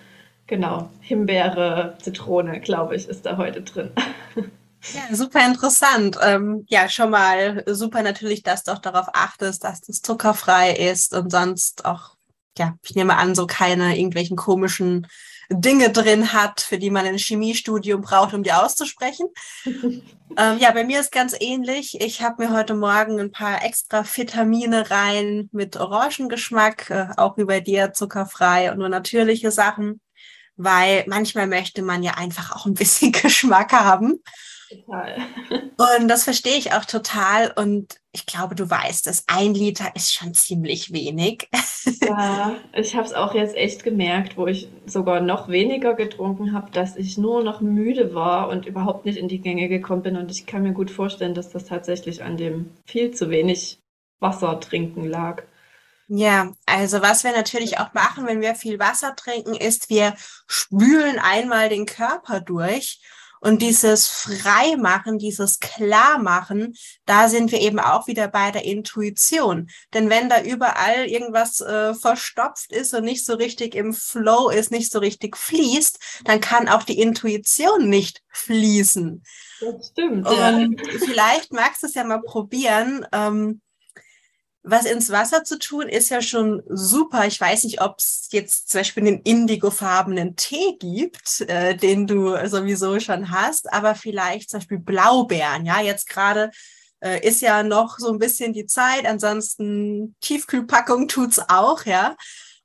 Genau, Himbeere, Zitrone, glaube ich, ist da heute drin. Ja, super interessant. Ähm, ja, schon mal super natürlich, dass du auch darauf achtest, dass das zuckerfrei ist und sonst auch, ja, ich nehme an, so keine irgendwelchen komischen Dinge drin hat, für die man ein Chemiestudium braucht, um die auszusprechen. ähm, ja, bei mir ist ganz ähnlich. Ich habe mir heute Morgen ein paar extra Vitamine rein mit Orangengeschmack, äh, auch wie bei dir zuckerfrei und nur natürliche Sachen, weil manchmal möchte man ja einfach auch ein bisschen Geschmack haben. Total. Und das verstehe ich auch total. Und ich glaube, du weißt es, ein Liter ist schon ziemlich wenig. Ja, ich habe es auch jetzt echt gemerkt, wo ich sogar noch weniger getrunken habe, dass ich nur noch müde war und überhaupt nicht in die Gänge gekommen bin. Und ich kann mir gut vorstellen, dass das tatsächlich an dem viel zu wenig Wasser trinken lag. Ja, also was wir natürlich auch machen, wenn wir viel Wasser trinken, ist, wir spülen einmal den Körper durch und dieses Freimachen, dieses Klarmachen, da sind wir eben auch wieder bei der Intuition. Denn wenn da überall irgendwas äh, verstopft ist und nicht so richtig im Flow ist, nicht so richtig fließt, dann kann auch die Intuition nicht fließen. Das stimmt. Und ja. vielleicht magst du es ja mal probieren. Ähm, was ins Wasser zu tun, ist ja schon super. Ich weiß nicht, ob es jetzt zum Beispiel einen indigofarbenen Tee gibt, äh, den du sowieso schon hast, aber vielleicht zum Beispiel Blaubeeren. Ja, jetzt gerade äh, ist ja noch so ein bisschen die Zeit. Ansonsten Tiefkühlpackung tut's auch, ja.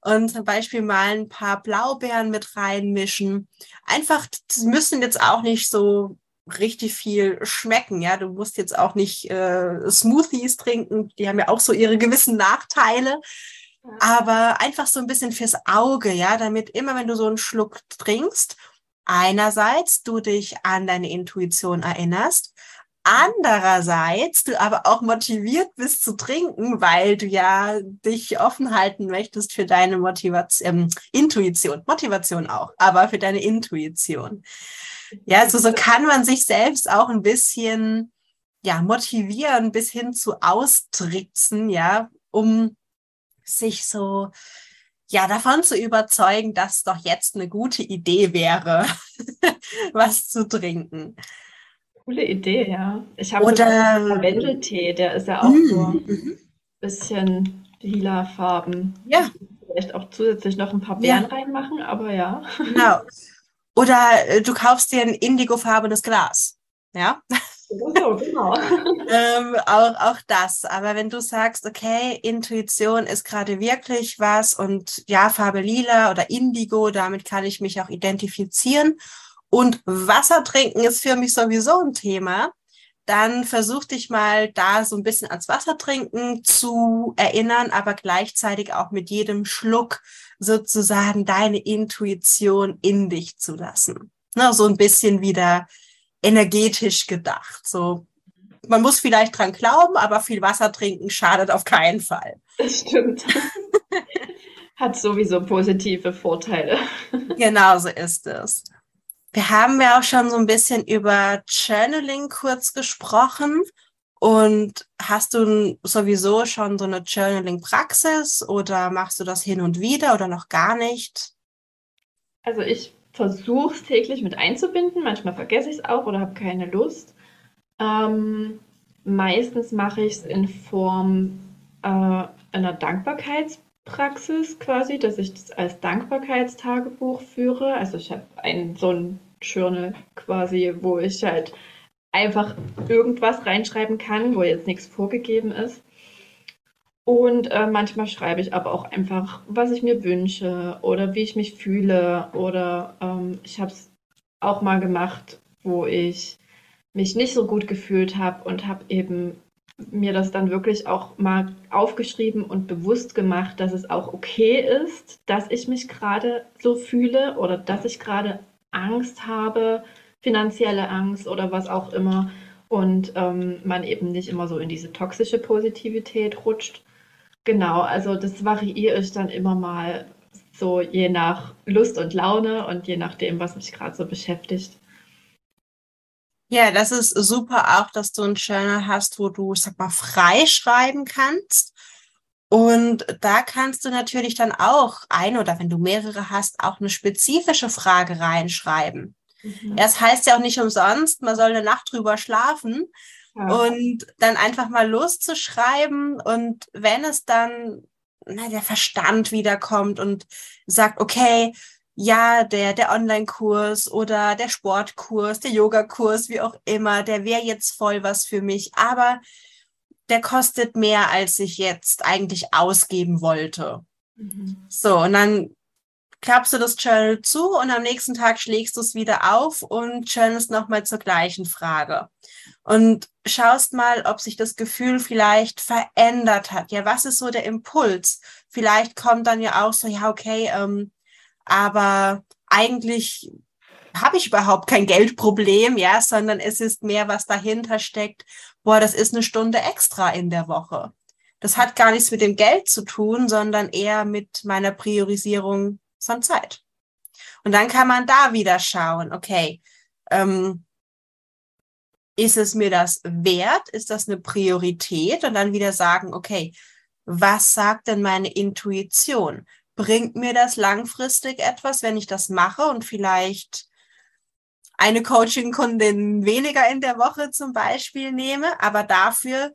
Und zum Beispiel mal ein paar Blaubeeren mit reinmischen. Einfach, müssen jetzt auch nicht so richtig viel schmecken. Ja, du musst jetzt auch nicht äh, Smoothies trinken, die haben ja auch so ihre gewissen Nachteile. Aber einfach so ein bisschen fürs Auge, ja, damit immer, wenn du so einen Schluck trinkst, einerseits du dich an deine Intuition erinnerst, andererseits du aber auch motiviert bist zu trinken, weil du ja dich offen halten möchtest für deine Motivation, ähm, Intuition, Motivation auch, aber für deine Intuition. Ja, also so kann man sich selbst auch ein bisschen ja, motivieren bis hin zu austricksen, ja, um sich so ja davon zu überzeugen, dass doch jetzt eine gute Idee wäre, was zu trinken. Coole Idee, ja. Ich habe Oder Lavendeltee, der ist ja auch mm, so ein mhm. bisschen lila Farben. Ja. Vielleicht auch zusätzlich noch ein paar Beeren ja. reinmachen, aber ja. Genau. Oder äh, du kaufst dir ein indigofarbenes Glas. Ja. So, genau. ähm, auch, auch das. Aber wenn du sagst, okay, Intuition ist gerade wirklich was und ja, Farbe lila oder Indigo, damit kann ich mich auch identifizieren. Und Wasser trinken ist für mich sowieso ein Thema. Dann versuch dich mal da so ein bisschen ans Wasser trinken zu erinnern, aber gleichzeitig auch mit jedem Schluck sozusagen deine Intuition in dich zu lassen. Ne, so ein bisschen wieder energetisch gedacht. So, man muss vielleicht dran glauben, aber viel Wasser trinken schadet auf keinen Fall. Das stimmt. Hat sowieso positive Vorteile. Genau so ist es. Wir haben ja auch schon so ein bisschen über Journaling kurz gesprochen. Und hast du sowieso schon so eine Journaling-Praxis oder machst du das hin und wieder oder noch gar nicht? Also ich versuche es täglich mit einzubinden. Manchmal vergesse ich es auch oder habe keine Lust. Ähm, meistens mache ich es in Form äh, einer Dankbarkeitspraxis quasi, dass ich das als Dankbarkeitstagebuch führe. Also ich habe ein so ein Journal quasi, wo ich halt einfach irgendwas reinschreiben kann, wo jetzt nichts vorgegeben ist. Und äh, manchmal schreibe ich aber auch einfach, was ich mir wünsche oder wie ich mich fühle. Oder ähm, ich habe es auch mal gemacht, wo ich mich nicht so gut gefühlt habe und habe eben mir das dann wirklich auch mal aufgeschrieben und bewusst gemacht, dass es auch okay ist, dass ich mich gerade so fühle oder dass ich gerade Angst habe, finanzielle Angst oder was auch immer und ähm, man eben nicht immer so in diese toxische Positivität rutscht. Genau, also das variiere ich dann immer mal so je nach Lust und Laune und je nachdem, was mich gerade so beschäftigt. Ja, das ist super auch, dass du ein Journal hast, wo du, sag mal, frei schreiben kannst. Und da kannst du natürlich dann auch ein oder wenn du mehrere hast, auch eine spezifische Frage reinschreiben. Mhm. Das heißt ja auch nicht umsonst, man soll eine Nacht drüber schlafen ja. und dann einfach mal loszuschreiben. Und wenn es dann na, der Verstand wiederkommt und sagt, okay, ja, der, der Online-Kurs oder der Sportkurs, der Yogakurs, wie auch immer, der wäre jetzt voll was für mich, aber der kostet mehr, als ich jetzt eigentlich ausgeben wollte. Mhm. So, und dann klappst du das Journal zu und am nächsten Tag schlägst du es wieder auf und journalst nochmal zur gleichen Frage. Und schaust mal, ob sich das Gefühl vielleicht verändert hat. Ja, was ist so der Impuls? Vielleicht kommt dann ja auch so, ja, okay, ähm, aber eigentlich habe ich überhaupt kein Geldproblem, ja, sondern es ist mehr, was dahinter steckt. Boah, das ist eine Stunde extra in der Woche. Das hat gar nichts mit dem Geld zu tun, sondern eher mit meiner Priorisierung von Zeit. Und dann kann man da wieder schauen, okay, ähm, ist es mir das wert? Ist das eine Priorität? Und dann wieder sagen, okay, was sagt denn meine Intuition? Bringt mir das langfristig etwas, wenn ich das mache und vielleicht eine Coaching-Kundin weniger in der Woche zum Beispiel nehme, aber dafür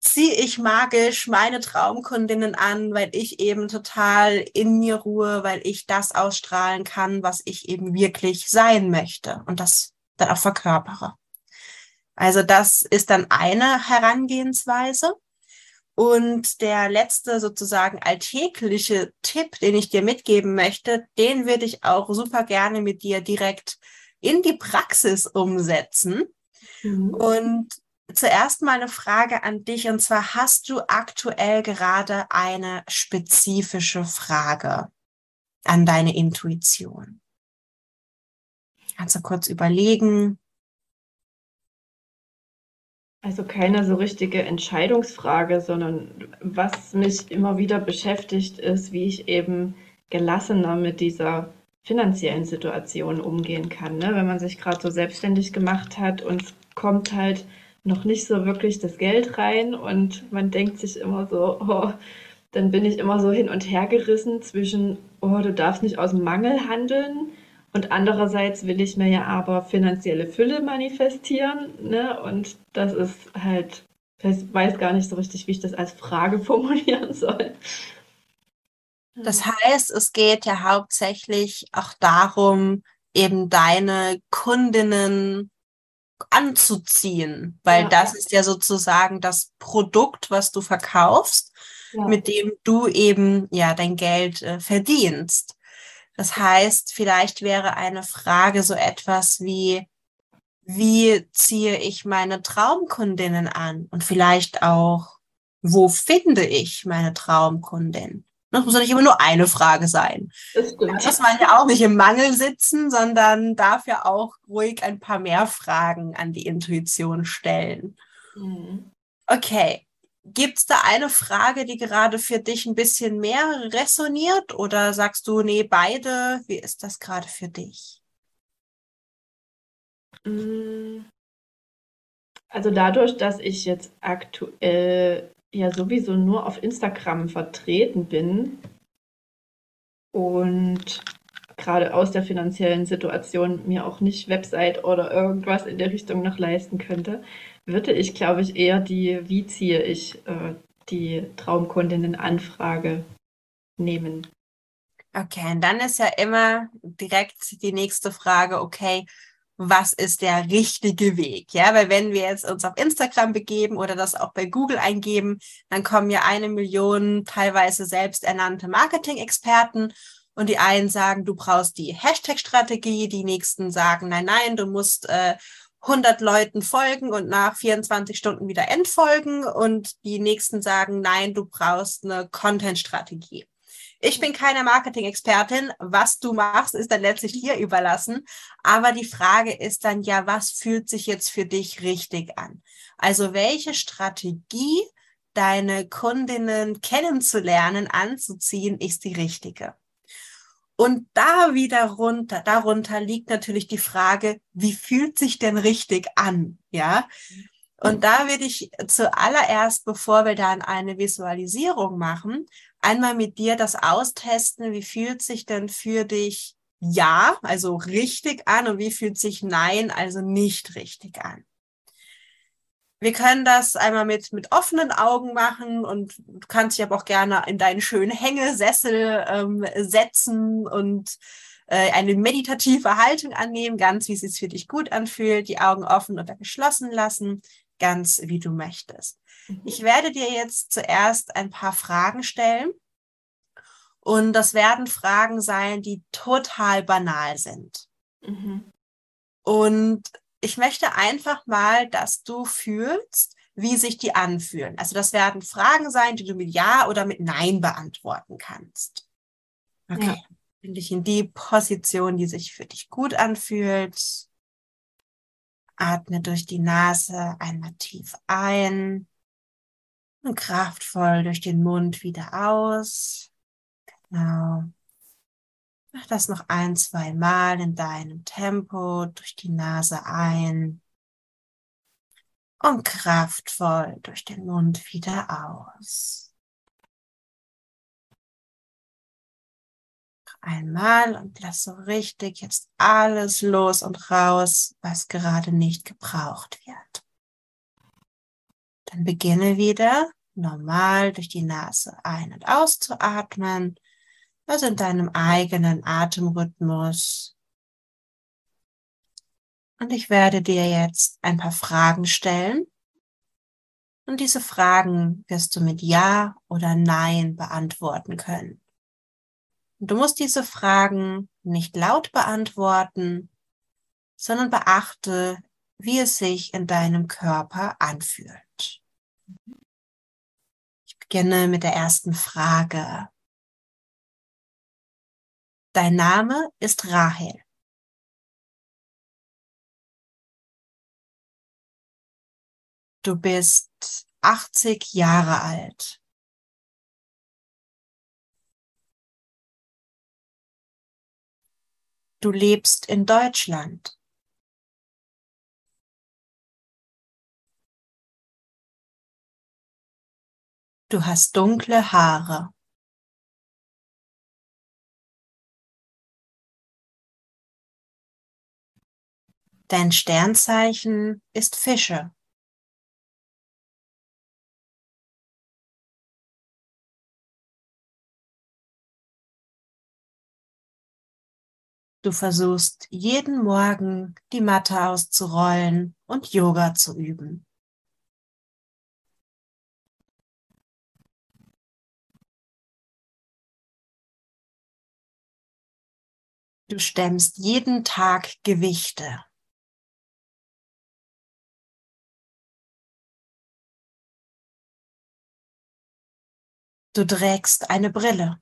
ziehe ich magisch meine Traumkundinnen an, weil ich eben total in mir ruhe, weil ich das ausstrahlen kann, was ich eben wirklich sein möchte und das dann auch verkörpere. Also das ist dann eine Herangehensweise. Und der letzte sozusagen alltägliche Tipp, den ich dir mitgeben möchte, den würde ich auch super gerne mit dir direkt in die Praxis umsetzen. Mhm. Und zuerst mal eine Frage an dich und zwar hast du aktuell gerade eine spezifische Frage an deine Intuition? Kannst du kurz überlegen? Also keine so richtige Entscheidungsfrage, sondern was mich immer wieder beschäftigt, ist, wie ich eben gelassener mit dieser finanziellen Situation umgehen kann. Ne? Wenn man sich gerade so selbstständig gemacht hat und es kommt halt noch nicht so wirklich das Geld rein und man denkt sich immer so, oh, dann bin ich immer so hin und her gerissen zwischen, oh, du darfst nicht aus Mangel handeln und andererseits will ich mir ja aber finanzielle Fülle manifestieren ne? und das ist halt, ich weiß gar nicht so richtig, wie ich das als Frage formulieren soll. Das heißt, es geht ja hauptsächlich auch darum, eben deine Kundinnen anzuziehen, weil ja. das ist ja sozusagen das Produkt, was du verkaufst, ja. mit dem du eben ja dein Geld äh, verdienst. Das heißt, vielleicht wäre eine Frage so etwas wie, wie ziehe ich meine Traumkundinnen an? Und vielleicht auch, wo finde ich meine Traumkundin? Das muss ja nicht immer nur eine Frage sein. Das stimmt. Da muss man ja auch nicht im Mangel sitzen, sondern darf ja auch ruhig ein paar mehr Fragen an die Intuition stellen. Mhm. Okay. Gibt es da eine Frage, die gerade für dich ein bisschen mehr resoniert oder sagst du, nee, beide? Wie ist das gerade für dich? Mm. Also dadurch, dass ich jetzt aktuell ja sowieso nur auf Instagram vertreten bin und gerade aus der finanziellen Situation mir auch nicht Website oder irgendwas in der Richtung noch leisten könnte, würde ich, glaube ich, eher die, wie ziehe ich äh, die Traumkundinnen-Anfrage nehmen. Okay, und dann ist ja immer direkt die nächste Frage, okay, was ist der richtige Weg? Ja, weil wenn wir jetzt uns auf Instagram begeben oder das auch bei Google eingeben, dann kommen ja eine Million teilweise selbsternannte Marketing-Experten und die einen sagen, du brauchst die Hashtag-Strategie, die nächsten sagen, nein, nein, du musst äh, 100 Leuten folgen und nach 24 Stunden wieder entfolgen und die nächsten sagen, nein, du brauchst eine Content-Strategie. Ich bin keine Marketing-Expertin. Was du machst, ist dann letztlich dir überlassen. Aber die Frage ist dann ja, was fühlt sich jetzt für dich richtig an? Also welche Strategie, deine Kundinnen kennenzulernen, anzuziehen, ist die richtige? Und da wieder runter, darunter liegt natürlich die Frage, wie fühlt sich denn richtig an? Ja. Und da würde ich zuallererst, bevor wir dann eine Visualisierung machen, einmal mit dir das austesten, wie fühlt sich denn für dich ja, also richtig an und wie fühlt sich nein, also nicht richtig an. Wir können das einmal mit, mit offenen Augen machen und du kannst dich aber auch gerne in deinen schönen Hängesessel ähm, setzen und äh, eine meditative Haltung annehmen, ganz wie es sich für dich gut anfühlt, die Augen offen oder geschlossen lassen, ganz wie du möchtest. Mhm. Ich werde dir jetzt zuerst ein paar Fragen stellen. Und das werden Fragen sein, die total banal sind. Mhm. Und ich möchte einfach mal, dass du fühlst, wie sich die anfühlen. Also das werden Fragen sein, die du mit Ja oder mit Nein beantworten kannst. Okay. Ja. Finde ich in die Position, die sich für dich gut anfühlt. Atme durch die Nase einmal tief ein und kraftvoll durch den Mund wieder aus. Genau. Mach das noch ein, zwei Mal in deinem Tempo durch die Nase ein und kraftvoll durch den Mund wieder aus. Einmal und lass so richtig jetzt alles los und raus, was gerade nicht gebraucht wird. Dann beginne wieder normal durch die Nase ein- und auszuatmen also in deinem eigenen Atemrhythmus. Und ich werde dir jetzt ein paar Fragen stellen. Und diese Fragen wirst du mit Ja oder Nein beantworten können. Und du musst diese Fragen nicht laut beantworten, sondern beachte, wie es sich in deinem Körper anfühlt. Ich beginne mit der ersten Frage. Dein Name ist Rahel. Du bist 80 Jahre alt. Du lebst in Deutschland. Du hast dunkle Haare. Dein Sternzeichen ist Fische. Du versuchst jeden Morgen die Matte auszurollen und Yoga zu üben. Du stemmst jeden Tag Gewichte. Du trägst eine Brille.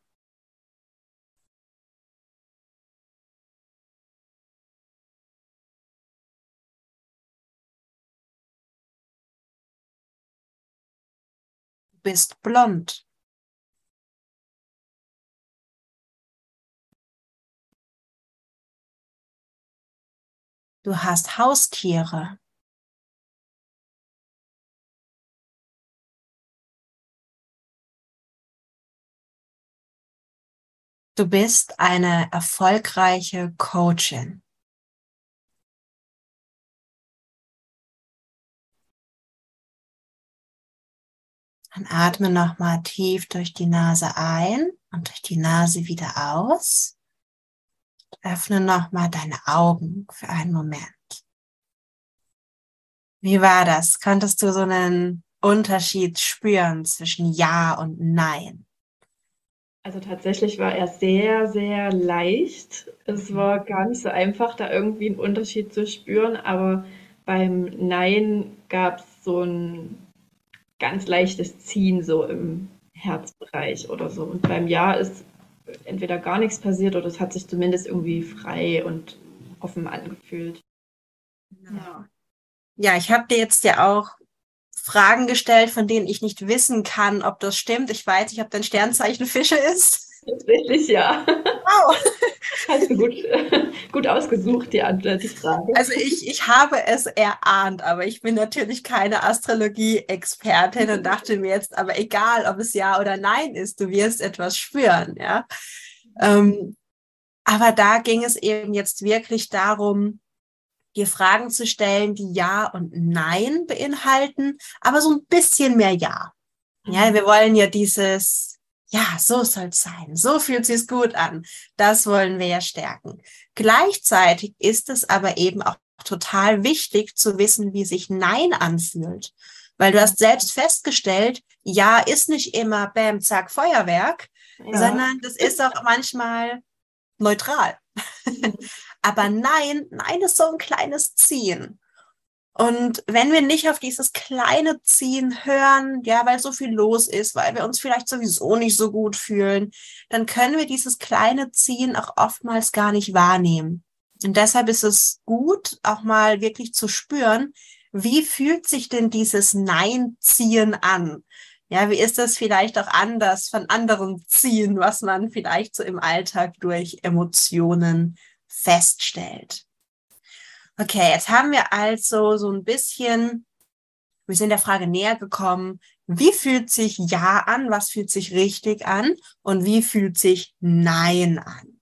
Du bist blond. Du hast Haustiere. Du bist eine erfolgreiche Coachin. Dann atme nochmal tief durch die Nase ein und durch die Nase wieder aus. Öffne nochmal deine Augen für einen Moment. Wie war das? Konntest du so einen Unterschied spüren zwischen Ja und Nein? Also tatsächlich war er sehr, sehr leicht. Es war gar nicht so einfach, da irgendwie einen Unterschied zu spüren, aber beim Nein gab es so ein ganz leichtes Ziehen so im Herzbereich oder so. Und beim Ja ist entweder gar nichts passiert oder es hat sich zumindest irgendwie frei und offen angefühlt. Ja, ja ich habe dir jetzt ja auch Fragen gestellt, von denen ich nicht wissen kann, ob das stimmt. Ich weiß nicht, ob dein Sternzeichen Fische ist. Tatsächlich, ja. Wow. Hast du gut, gut ausgesucht, die Antwort, die Frage. Also ich, ich habe es erahnt, aber ich bin natürlich keine Astrologie-Expertin und dachte mir jetzt, aber egal, ob es ja oder nein ist, du wirst etwas spüren, ja. Ähm, aber da ging es eben jetzt wirklich darum, dir Fragen zu stellen, die Ja und Nein beinhalten, aber so ein bisschen mehr Ja. Ja, mhm. wir wollen ja dieses, ja, so soll es sein, so fühlt sich's gut an. Das wollen wir ja stärken. Gleichzeitig ist es aber eben auch total wichtig zu wissen, wie sich Nein anfühlt. Weil du hast selbst festgestellt, Ja ist nicht immer Bäm, Zack, Feuerwerk, ja. sondern das ist auch manchmal neutral. Aber nein, nein ist so ein kleines Ziehen. Und wenn wir nicht auf dieses kleine Ziehen hören, ja, weil so viel los ist, weil wir uns vielleicht sowieso nicht so gut fühlen, dann können wir dieses kleine Ziehen auch oftmals gar nicht wahrnehmen. Und deshalb ist es gut, auch mal wirklich zu spüren, wie fühlt sich denn dieses Nein-Ziehen an? Ja, wie ist das vielleicht auch anders von anderen Ziehen, was man vielleicht so im Alltag durch Emotionen feststellt. Okay, jetzt haben wir also so ein bisschen, wir sind der Frage näher gekommen, wie fühlt sich Ja an, was fühlt sich richtig an und wie fühlt sich Nein an.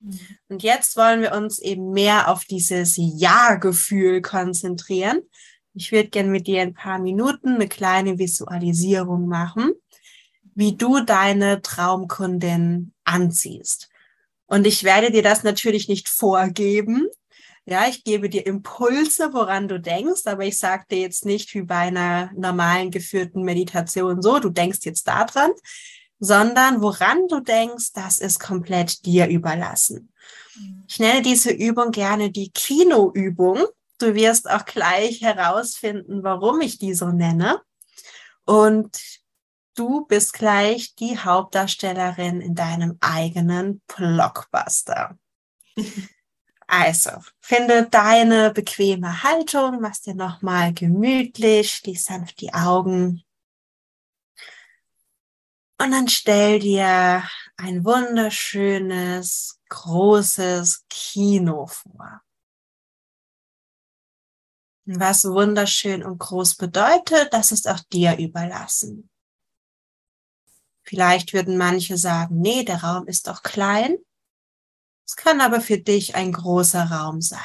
Mhm. Und jetzt wollen wir uns eben mehr auf dieses Ja-Gefühl konzentrieren. Ich würde gerne mit dir ein paar Minuten eine kleine Visualisierung machen, wie du deine Traumkundin anziehst. Und ich werde dir das natürlich nicht vorgeben. Ja, ich gebe dir Impulse, woran du denkst, aber ich sage dir jetzt nicht wie bei einer normalen geführten Meditation so, du denkst jetzt daran, sondern woran du denkst, das ist komplett dir überlassen. Mhm. Ich nenne diese Übung gerne die Kinoübung. Du wirst auch gleich herausfinden, warum ich die so nenne. Und du bist gleich die Hauptdarstellerin in deinem eigenen Blockbuster. Also, finde deine bequeme Haltung, mach's dir nochmal gemütlich, schließ sanft die Augen. Und dann stell dir ein wunderschönes, großes Kino vor. Was wunderschön und groß bedeutet, das ist auch dir überlassen. Vielleicht würden manche sagen, nee, der Raum ist doch klein. Es kann aber für dich ein großer Raum sein.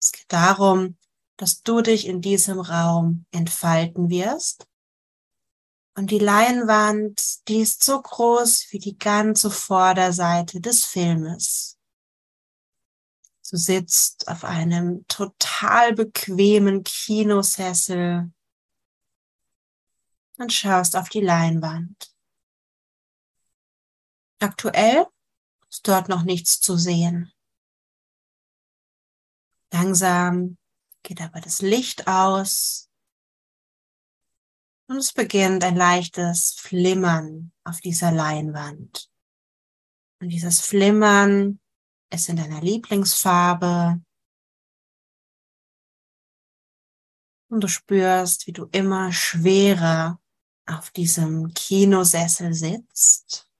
Es geht darum, dass du dich in diesem Raum entfalten wirst. Und die Leinwand, die ist so groß wie die ganze Vorderseite des Filmes. Du sitzt auf einem total bequemen Kinosessel und schaust auf die Leinwand. Aktuell ist dort noch nichts zu sehen. Langsam geht aber das Licht aus und es beginnt ein leichtes Flimmern auf dieser Leinwand. Und dieses Flimmern ist in deiner Lieblingsfarbe. Und du spürst, wie du immer schwerer auf diesem Kinosessel sitzt.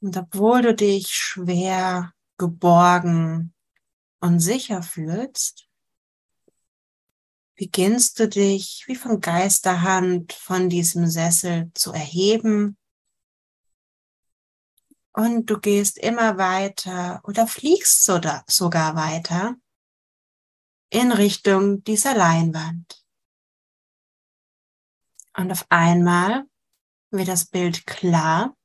Und obwohl du dich schwer geborgen und sicher fühlst, beginnst du dich wie von Geisterhand von diesem Sessel zu erheben und du gehst immer weiter oder fliegst sogar weiter in Richtung dieser Leinwand. Und auf einmal wird das Bild klar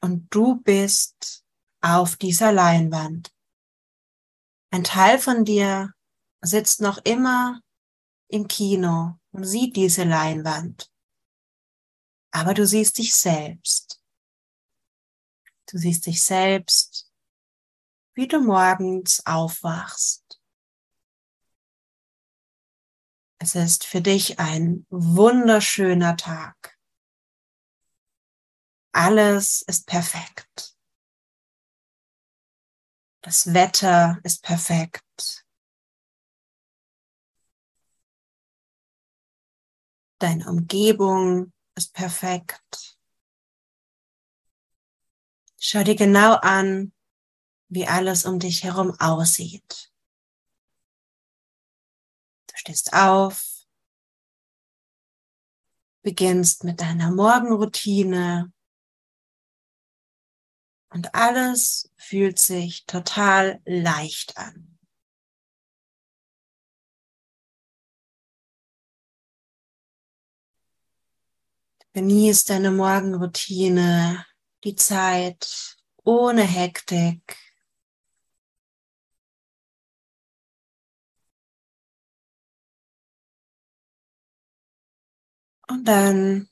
und du bist auf dieser Leinwand. Ein Teil von dir sitzt noch immer im Kino und sieht diese Leinwand. Aber du siehst dich selbst. Du siehst dich selbst, wie du morgens aufwachst. Es ist für dich ein wunderschöner Tag. Alles ist perfekt. Das Wetter ist perfekt. Deine Umgebung ist perfekt. Schau dir genau an, wie alles um dich herum aussieht. Du stehst auf, beginnst mit deiner Morgenroutine und alles fühlt sich total leicht an. Genieß deine Morgenroutine, die Zeit ohne Hektik. Und dann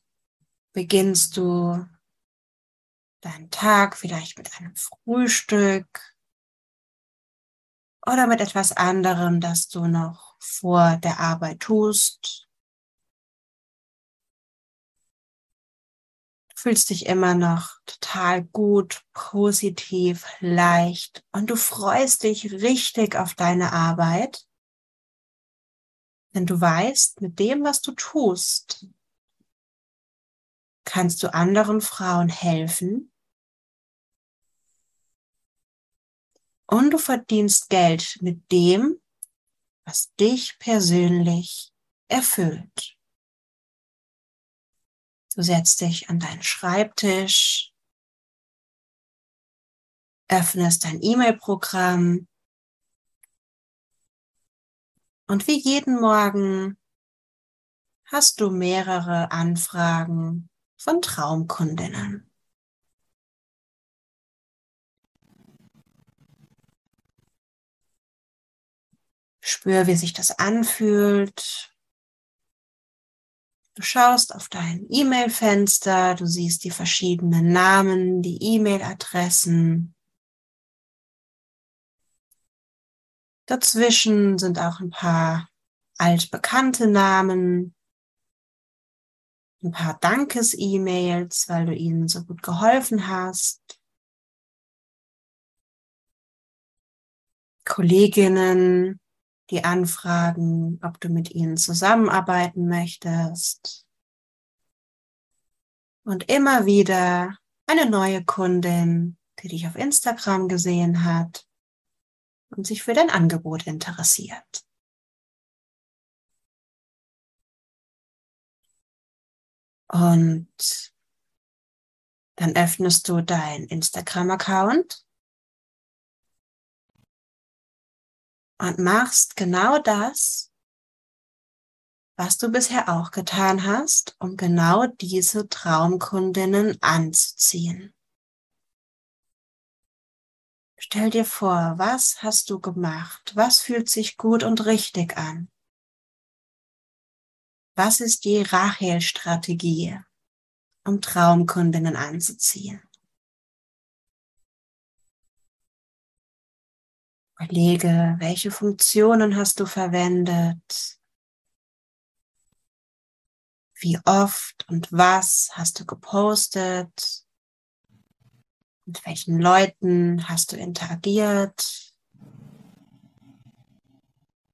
beginnst du deinen Tag vielleicht mit einem Frühstück oder mit etwas anderem, das du noch vor der Arbeit tust. Du fühlst dich immer noch total gut, positiv, leicht und du freust dich richtig auf deine Arbeit. Denn du weißt, mit dem, was du tust, kannst du anderen Frauen helfen und du verdienst Geld mit dem, was dich persönlich erfüllt. Du setzt dich an deinen Schreibtisch, öffnest dein E-Mail-Programm und wie jeden Morgen hast du mehrere Anfragen von Traumkundinnen. Spür, wie sich das anfühlt. Du schaust auf dein E-Mail-Fenster, du siehst die verschiedenen Namen, die E-Mail-Adressen. Dazwischen sind auch ein paar altbekannte Namen, ein paar Dankes-E-Mails, weil du ihnen so gut geholfen hast. Kolleginnen, die anfragen, ob du mit ihnen zusammenarbeiten möchtest. Und immer wieder eine neue Kundin, die dich auf Instagram gesehen hat und sich für dein Angebot interessiert. Und dann öffnest du dein Instagram-Account und machst genau das, was du bisher auch getan hast, um genau diese Traumkundinnen anzuziehen. Stell dir vor, was hast du gemacht? Was fühlt sich gut und richtig an? Was ist die Rachel-Strategie, um Traumkundinnen anzuziehen? Überlege, welche Funktionen hast du verwendet? Wie oft und was hast du gepostet? Mit welchen Leuten hast du interagiert?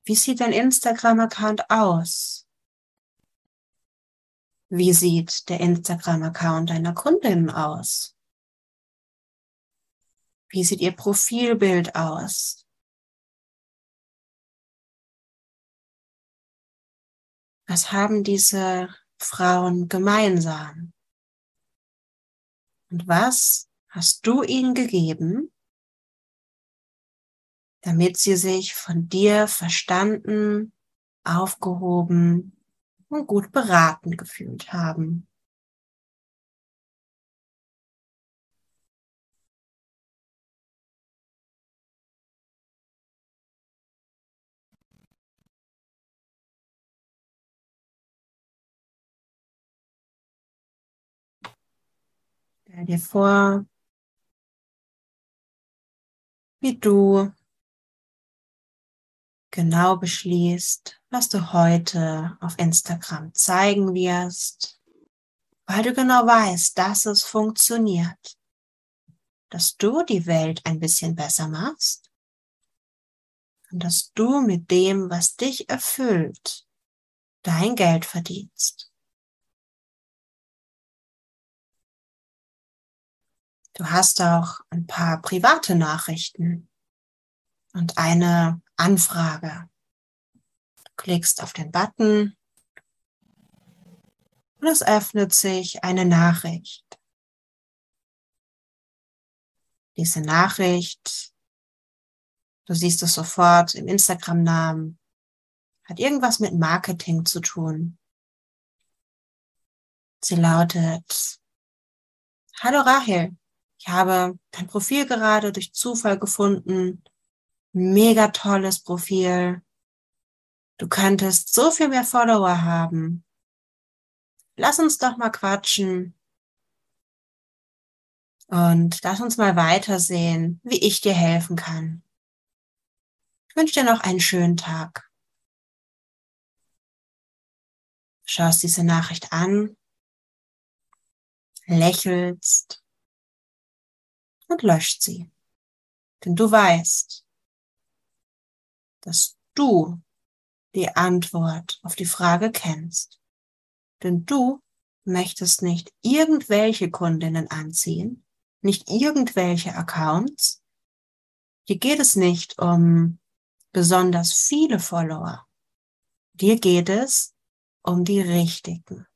Wie sieht dein Instagram-Account aus? Wie sieht der Instagram-Account deiner Kundin aus? Wie sieht ihr Profilbild aus? Was haben diese Frauen gemeinsam? Und was hast du ihnen gegeben, damit sie sich von dir verstanden, aufgehoben und gut beraten gefühlt haben? Stell dir vor, wie du genau beschließt, was du heute auf Instagram zeigen wirst, weil du genau weißt, dass es funktioniert, dass du die Welt ein bisschen besser machst und dass du mit dem, was dich erfüllt, dein Geld verdienst. Du hast auch ein paar private Nachrichten und eine Anfrage. Du klickst auf den Button und es öffnet sich eine Nachricht. Diese Nachricht, du siehst es sofort im Instagram-Namen, hat irgendwas mit Marketing zu tun. Sie lautet, Hallo Rahel, ich habe dein Profil gerade durch Zufall gefunden. Mega tolles Profil. Du könntest so viel mehr Follower haben. Lass uns doch mal quatschen. Und lass uns mal weitersehen, wie ich dir helfen kann. Ich wünsche dir noch einen schönen Tag. Schaust diese Nachricht an, lächelst und löscht sie. Denn du weißt, dass du die Antwort auf die Frage kennst. Denn du möchtest nicht irgendwelche Kundinnen anziehen, nicht irgendwelche Accounts. Dir geht es nicht um besonders viele Follower. Dir geht es um die richtigen.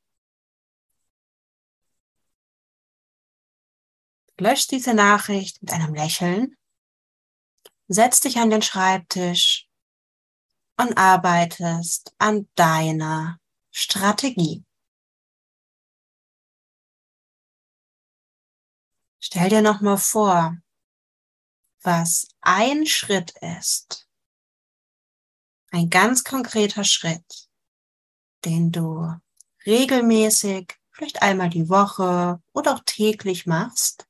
Löscht diese Nachricht mit einem Lächeln, setz dich an den Schreibtisch und arbeitest an deiner Strategie. Stell dir nochmal vor, was ein Schritt ist, ein ganz konkreter Schritt, den du regelmäßig, vielleicht einmal die Woche oder auch täglich machst,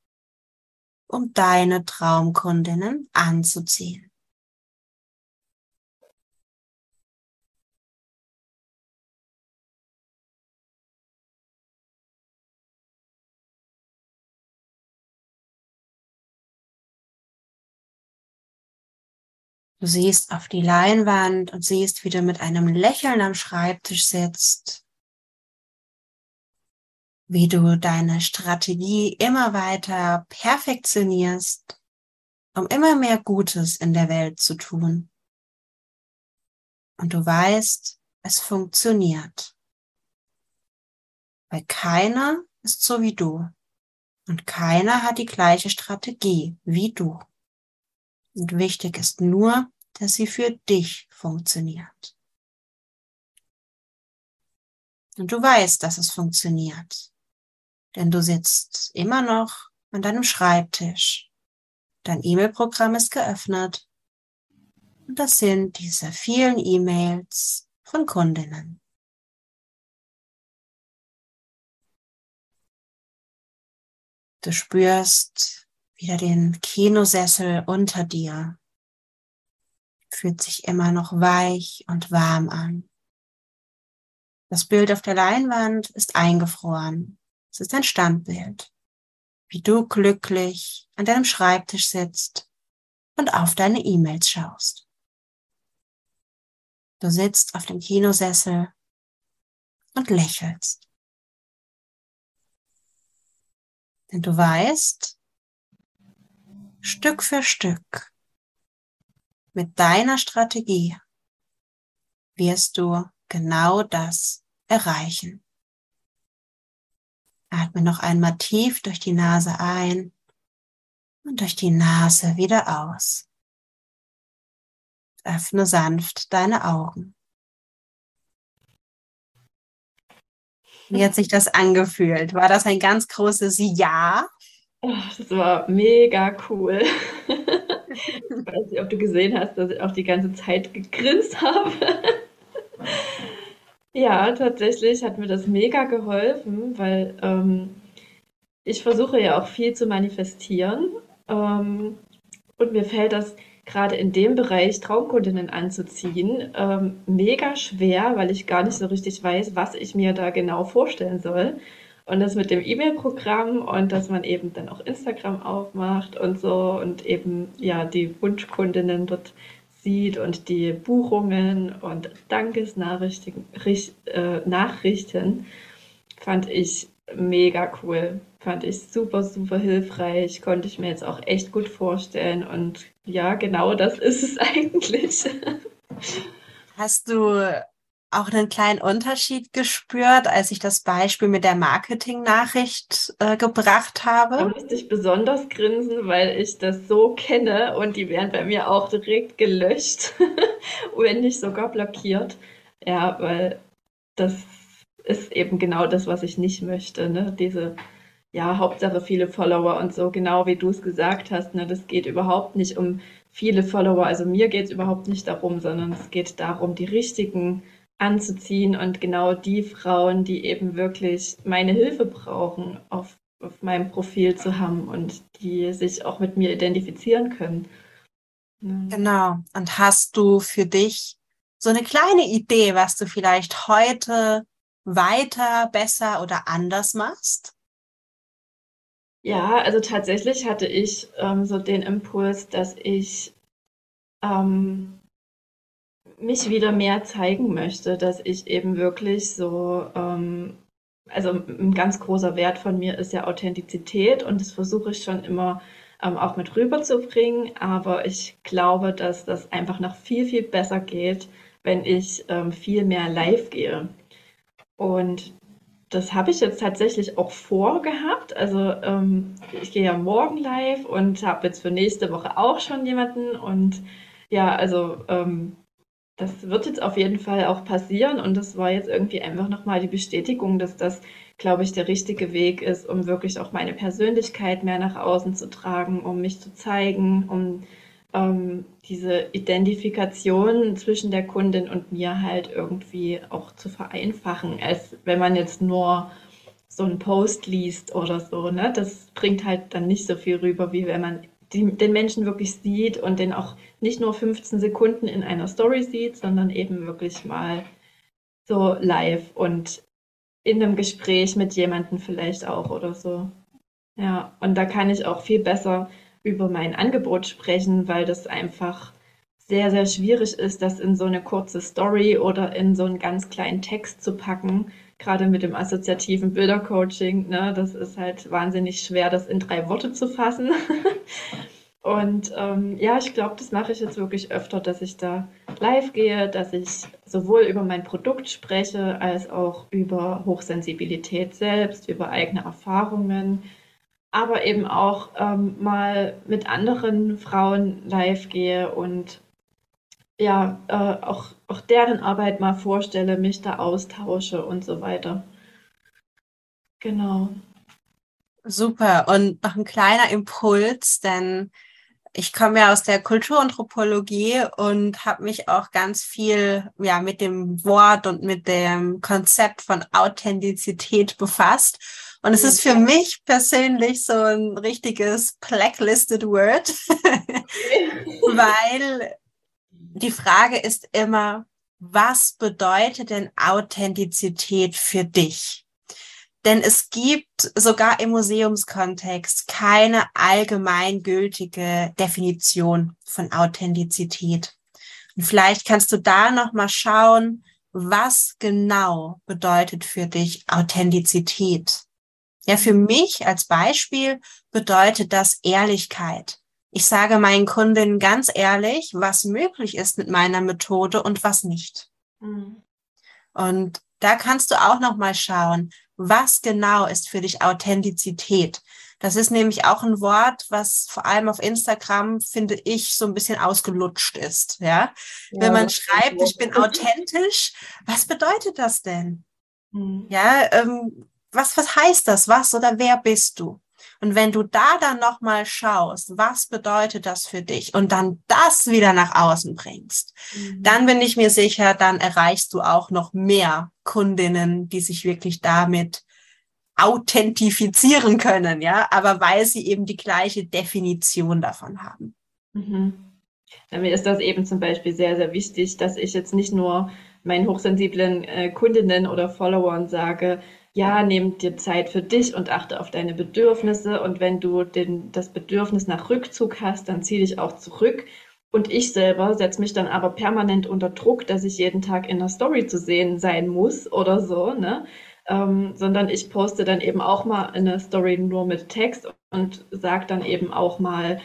um deine Traumkundinnen anzuziehen. Du siehst auf die Leinwand und siehst, wie du mit einem Lächeln am Schreibtisch sitzt wie du deine Strategie immer weiter perfektionierst, um immer mehr Gutes in der Welt zu tun. Und du weißt, es funktioniert. Weil keiner ist so wie du. Und keiner hat die gleiche Strategie wie du. Und wichtig ist nur, dass sie für dich funktioniert. Und du weißt, dass es funktioniert denn du sitzt immer noch an deinem Schreibtisch. Dein E-Mail-Programm ist geöffnet. Und das sind diese vielen E-Mails von Kundinnen. Du spürst wieder den Kinosessel unter dir. Fühlt sich immer noch weich und warm an. Das Bild auf der Leinwand ist eingefroren. Es ist ein Standbild, wie du glücklich an deinem Schreibtisch sitzt und auf deine E-Mails schaust. Du sitzt auf dem Kinosessel und lächelst. Denn du weißt, Stück für Stück mit deiner Strategie wirst du genau das erreichen. Atme noch einmal tief durch die Nase ein und durch die Nase wieder aus. Öffne sanft deine Augen. Wie hat sich das angefühlt? War das ein ganz großes Ja? Oh, das war mega cool. ich weiß nicht, ob du gesehen hast, dass ich auch die ganze Zeit gegrinst habe. Ja, tatsächlich hat mir das mega geholfen, weil ähm, ich versuche ja auch viel zu manifestieren. Ähm, und mir fällt das gerade in dem Bereich Traumkundinnen anzuziehen, ähm, mega schwer, weil ich gar nicht so richtig weiß, was ich mir da genau vorstellen soll. Und das mit dem E-Mail-Programm und dass man eben dann auch Instagram aufmacht und so und eben ja die Wunschkundinnen dort sieht und die Buchungen und Dankesnachrichten äh, fand ich mega cool. Fand ich super, super hilfreich. Konnte ich mir jetzt auch echt gut vorstellen. Und ja, genau das ist es eigentlich. Hast du auch einen kleinen Unterschied gespürt, als ich das Beispiel mit der Marketing-Nachricht äh, gebracht habe? Da musste ich besonders grinsen, weil ich das so kenne und die werden bei mir auch direkt gelöscht, wenn nicht sogar blockiert. Ja, weil das ist eben genau das, was ich nicht möchte. Ne? Diese, ja, Hauptsache viele Follower und so, genau wie du es gesagt hast. Ne? Das geht überhaupt nicht um viele Follower. Also mir geht es überhaupt nicht darum, sondern es geht darum, die richtigen anzuziehen und genau die Frauen, die eben wirklich meine Hilfe brauchen, auf, auf meinem Profil zu haben und die sich auch mit mir identifizieren können. Genau. Und hast du für dich so eine kleine Idee, was du vielleicht heute weiter, besser oder anders machst? Ja, also tatsächlich hatte ich ähm, so den Impuls, dass ich ähm, mich wieder mehr zeigen möchte, dass ich eben wirklich so, ähm, also ein ganz großer Wert von mir ist ja Authentizität und das versuche ich schon immer ähm, auch mit rüberzubringen, aber ich glaube, dass das einfach noch viel, viel besser geht, wenn ich ähm, viel mehr live gehe. Und das habe ich jetzt tatsächlich auch vorgehabt. Also ähm, ich gehe ja morgen live und habe jetzt für nächste Woche auch schon jemanden. Und ja, also ähm, das wird jetzt auf jeden Fall auch passieren. Und das war jetzt irgendwie einfach nochmal die Bestätigung, dass das, glaube ich, der richtige Weg ist, um wirklich auch meine Persönlichkeit mehr nach außen zu tragen, um mich zu zeigen, um ähm, diese Identifikation zwischen der Kundin und mir halt irgendwie auch zu vereinfachen, als wenn man jetzt nur so einen Post liest oder so. Ne? Das bringt halt dann nicht so viel rüber, wie wenn man die, den Menschen wirklich sieht und den auch nicht nur 15 Sekunden in einer Story sieht, sondern eben wirklich mal so live und in einem Gespräch mit jemandem vielleicht auch oder so. Ja, und da kann ich auch viel besser über mein Angebot sprechen, weil das einfach sehr, sehr schwierig ist, das in so eine kurze Story oder in so einen ganz kleinen Text zu packen. Gerade mit dem assoziativen Bildercoaching, ne, das ist halt wahnsinnig schwer, das in drei Worte zu fassen. Und ähm, ja, ich glaube, das mache ich jetzt wirklich öfter, dass ich da live gehe, dass ich sowohl über mein Produkt spreche, als auch über Hochsensibilität selbst, über eigene Erfahrungen, aber eben auch ähm, mal mit anderen Frauen live gehe und ja, äh, auch, auch deren Arbeit mal vorstelle, mich da austausche und so weiter. Genau. Super. Und noch ein kleiner Impuls, denn ich komme ja aus der Kulturanthropologie und habe mich auch ganz viel ja mit dem Wort und mit dem Konzept von Authentizität befasst. Und es ist für mich persönlich so ein richtiges blacklisted Word, weil die Frage ist immer, was bedeutet denn Authentizität für dich? Denn es gibt sogar im Museumskontext keine allgemeingültige Definition von Authentizität. Und vielleicht kannst du da noch mal schauen, was genau bedeutet für dich Authentizität? Ja, für mich als Beispiel bedeutet das Ehrlichkeit. Ich sage meinen Kundinnen ganz ehrlich, was möglich ist mit meiner Methode und was nicht. Mhm. Und da kannst du auch noch mal schauen, was genau ist für dich Authentizität? Das ist nämlich auch ein Wort, was vor allem auf Instagram, finde ich, so ein bisschen ausgelutscht ist. Ja, ja wenn man schreibt, ich bin authentisch, was bedeutet das denn? Mhm. Ja, ähm, was, was heißt das? Was oder wer bist du? Und wenn du da dann nochmal schaust, was bedeutet das für dich und dann das wieder nach außen bringst, mhm. dann bin ich mir sicher, dann erreichst du auch noch mehr Kundinnen, die sich wirklich damit authentifizieren können, ja, aber weil sie eben die gleiche Definition davon haben. Mhm. Mir ist das eben zum Beispiel sehr, sehr wichtig, dass ich jetzt nicht nur meinen hochsensiblen äh, Kundinnen oder Followern sage, ja, nimm dir Zeit für dich und achte auf deine Bedürfnisse. Und wenn du den, das Bedürfnis nach Rückzug hast, dann zieh dich auch zurück. Und ich selber setze mich dann aber permanent unter Druck, dass ich jeden Tag in der Story zu sehen sein muss oder so, ne? Ähm, sondern ich poste dann eben auch mal eine Story nur mit Text und sage dann eben auch mal,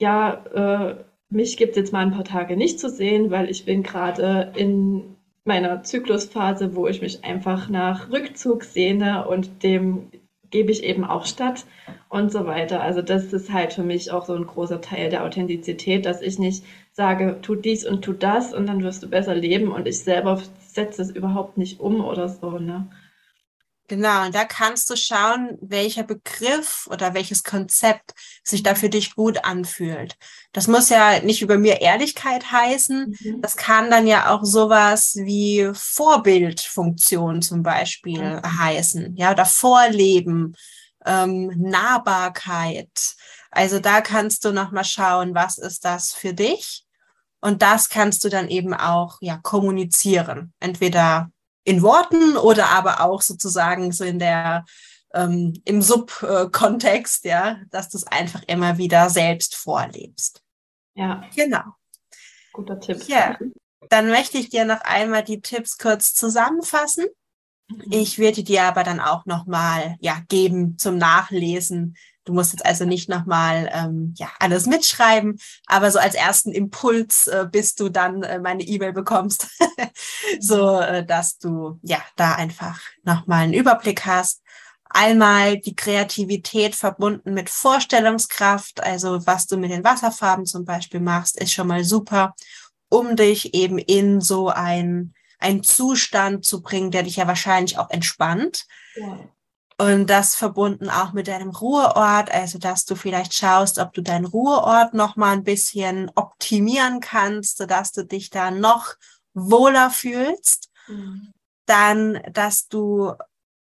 ja, äh, mich gibt es jetzt mal ein paar Tage nicht zu sehen, weil ich bin gerade in meiner Zyklusphase, wo ich mich einfach nach Rückzug sehne und dem gebe ich eben auch statt und so weiter. Also das ist halt für mich auch so ein großer Teil der Authentizität, dass ich nicht sage, tu dies und tu das und dann wirst du besser leben und ich selber setze es überhaupt nicht um oder so, ne? Genau, und da kannst du schauen, welcher Begriff oder welches Konzept sich da für dich gut anfühlt. Das muss ja nicht über mir Ehrlichkeit heißen. Mhm. Das kann dann ja auch sowas wie Vorbildfunktion zum Beispiel mhm. heißen, ja, oder Vorleben, ähm, Nahbarkeit. Also da kannst du nochmal schauen, was ist das für dich? Und das kannst du dann eben auch ja kommunizieren. Entweder in Worten oder aber auch sozusagen so in der ähm, im Subkontext, ja, dass du es einfach immer wieder selbst vorlebst. Ja. Genau. Guter Tipp. Ja. Dann möchte ich dir noch einmal die Tipps kurz zusammenfassen. Mhm. Ich werde dir aber dann auch nochmal ja, geben zum Nachlesen, Du musst jetzt also nicht nochmal ähm, ja, alles mitschreiben, aber so als ersten Impuls, äh, bis du dann äh, meine E-Mail bekommst, so äh, dass du ja da einfach nochmal einen Überblick hast. Einmal die Kreativität verbunden mit Vorstellungskraft, also was du mit den Wasserfarben zum Beispiel machst, ist schon mal super, um dich eben in so ein einen Zustand zu bringen, der dich ja wahrscheinlich auch entspannt. Ja. Und das verbunden auch mit deinem Ruheort, also dass du vielleicht schaust, ob du deinen Ruheort noch mal ein bisschen optimieren kannst, sodass du dich da noch wohler fühlst. Mhm. Dann, dass du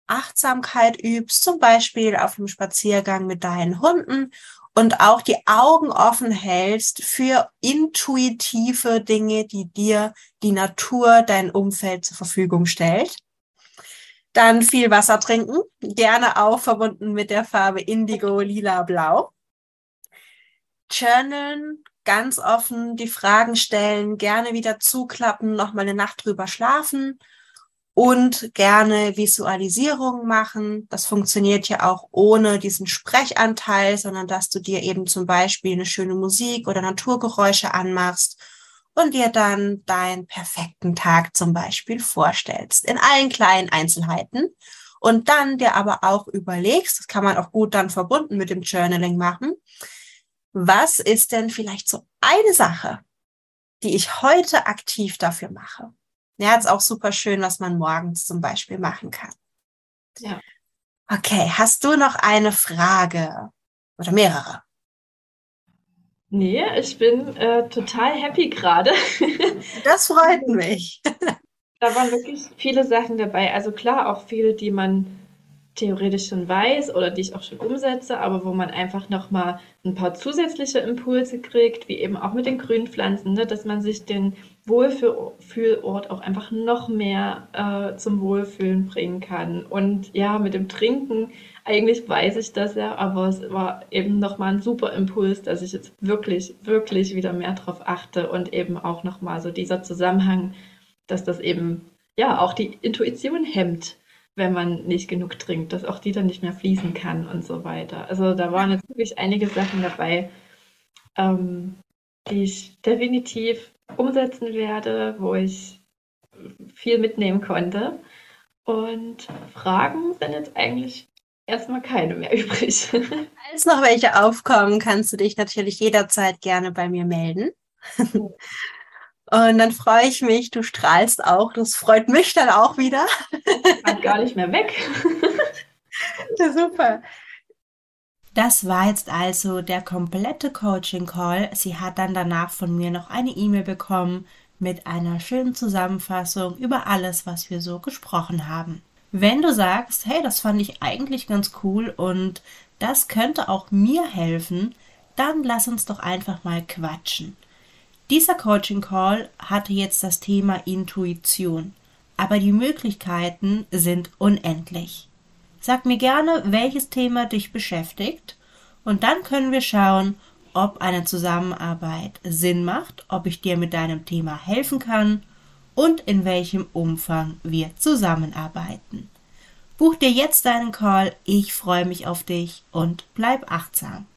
Achtsamkeit übst, zum Beispiel auf dem Spaziergang mit deinen Hunden und auch die Augen offen hältst für intuitive Dinge, die dir die Natur, dein Umfeld zur Verfügung stellt. Dann viel Wasser trinken, gerne auch verbunden mit der Farbe Indigo, Lila, Blau. Journalen, ganz offen die Fragen stellen, gerne wieder zuklappen, nochmal eine Nacht drüber schlafen und gerne Visualisierungen machen. Das funktioniert ja auch ohne diesen Sprechanteil, sondern dass du dir eben zum Beispiel eine schöne Musik oder Naturgeräusche anmachst und dir dann deinen perfekten Tag zum Beispiel vorstellst, in allen kleinen Einzelheiten. Und dann dir aber auch überlegst, das kann man auch gut dann verbunden mit dem Journaling machen, was ist denn vielleicht so eine Sache, die ich heute aktiv dafür mache? Ja, ist auch super schön, was man morgens zum Beispiel machen kann. Ja. Okay, hast du noch eine Frage oder mehrere? Nee, ich bin äh, total happy gerade. das freut mich. da waren wirklich viele Sachen dabei. Also klar, auch viele, die man theoretisch schon weiß oder die ich auch schon umsetze, aber wo man einfach nochmal ein paar zusätzliche Impulse kriegt, wie eben auch mit den Grünpflanzen, ne, dass man sich den Wohlfühlort auch einfach noch mehr äh, zum Wohlfühlen bringen kann. Und ja, mit dem Trinken eigentlich weiß ich das ja, aber es war eben nochmal ein super Impuls, dass ich jetzt wirklich, wirklich wieder mehr drauf achte und eben auch nochmal so dieser Zusammenhang, dass das eben ja auch die Intuition hemmt, wenn man nicht genug trinkt, dass auch die dann nicht mehr fließen kann und so weiter. Also da waren jetzt wirklich einige Sachen dabei, ähm, die ich definitiv umsetzen werde, wo ich viel mitnehmen konnte. Und Fragen sind jetzt eigentlich erstmal keine mehr übrig. Falls noch welche aufkommen, kannst du dich natürlich jederzeit gerne bei mir melden. Und dann freue ich mich, du strahlst auch. Das freut mich dann auch wieder. Hat gar nicht mehr weg. Ja, super. Das war jetzt also der komplette Coaching Call. Sie hat dann danach von mir noch eine E-Mail bekommen mit einer schönen Zusammenfassung über alles, was wir so gesprochen haben. Wenn du sagst, hey, das fand ich eigentlich ganz cool und das könnte auch mir helfen, dann lass uns doch einfach mal quatschen. Dieser Coaching Call hatte jetzt das Thema Intuition, aber die Möglichkeiten sind unendlich. Sag mir gerne, welches Thema dich beschäftigt und dann können wir schauen, ob eine Zusammenarbeit Sinn macht, ob ich dir mit deinem Thema helfen kann und in welchem Umfang wir zusammenarbeiten. Buch dir jetzt deinen Call, ich freue mich auf dich und bleib achtsam.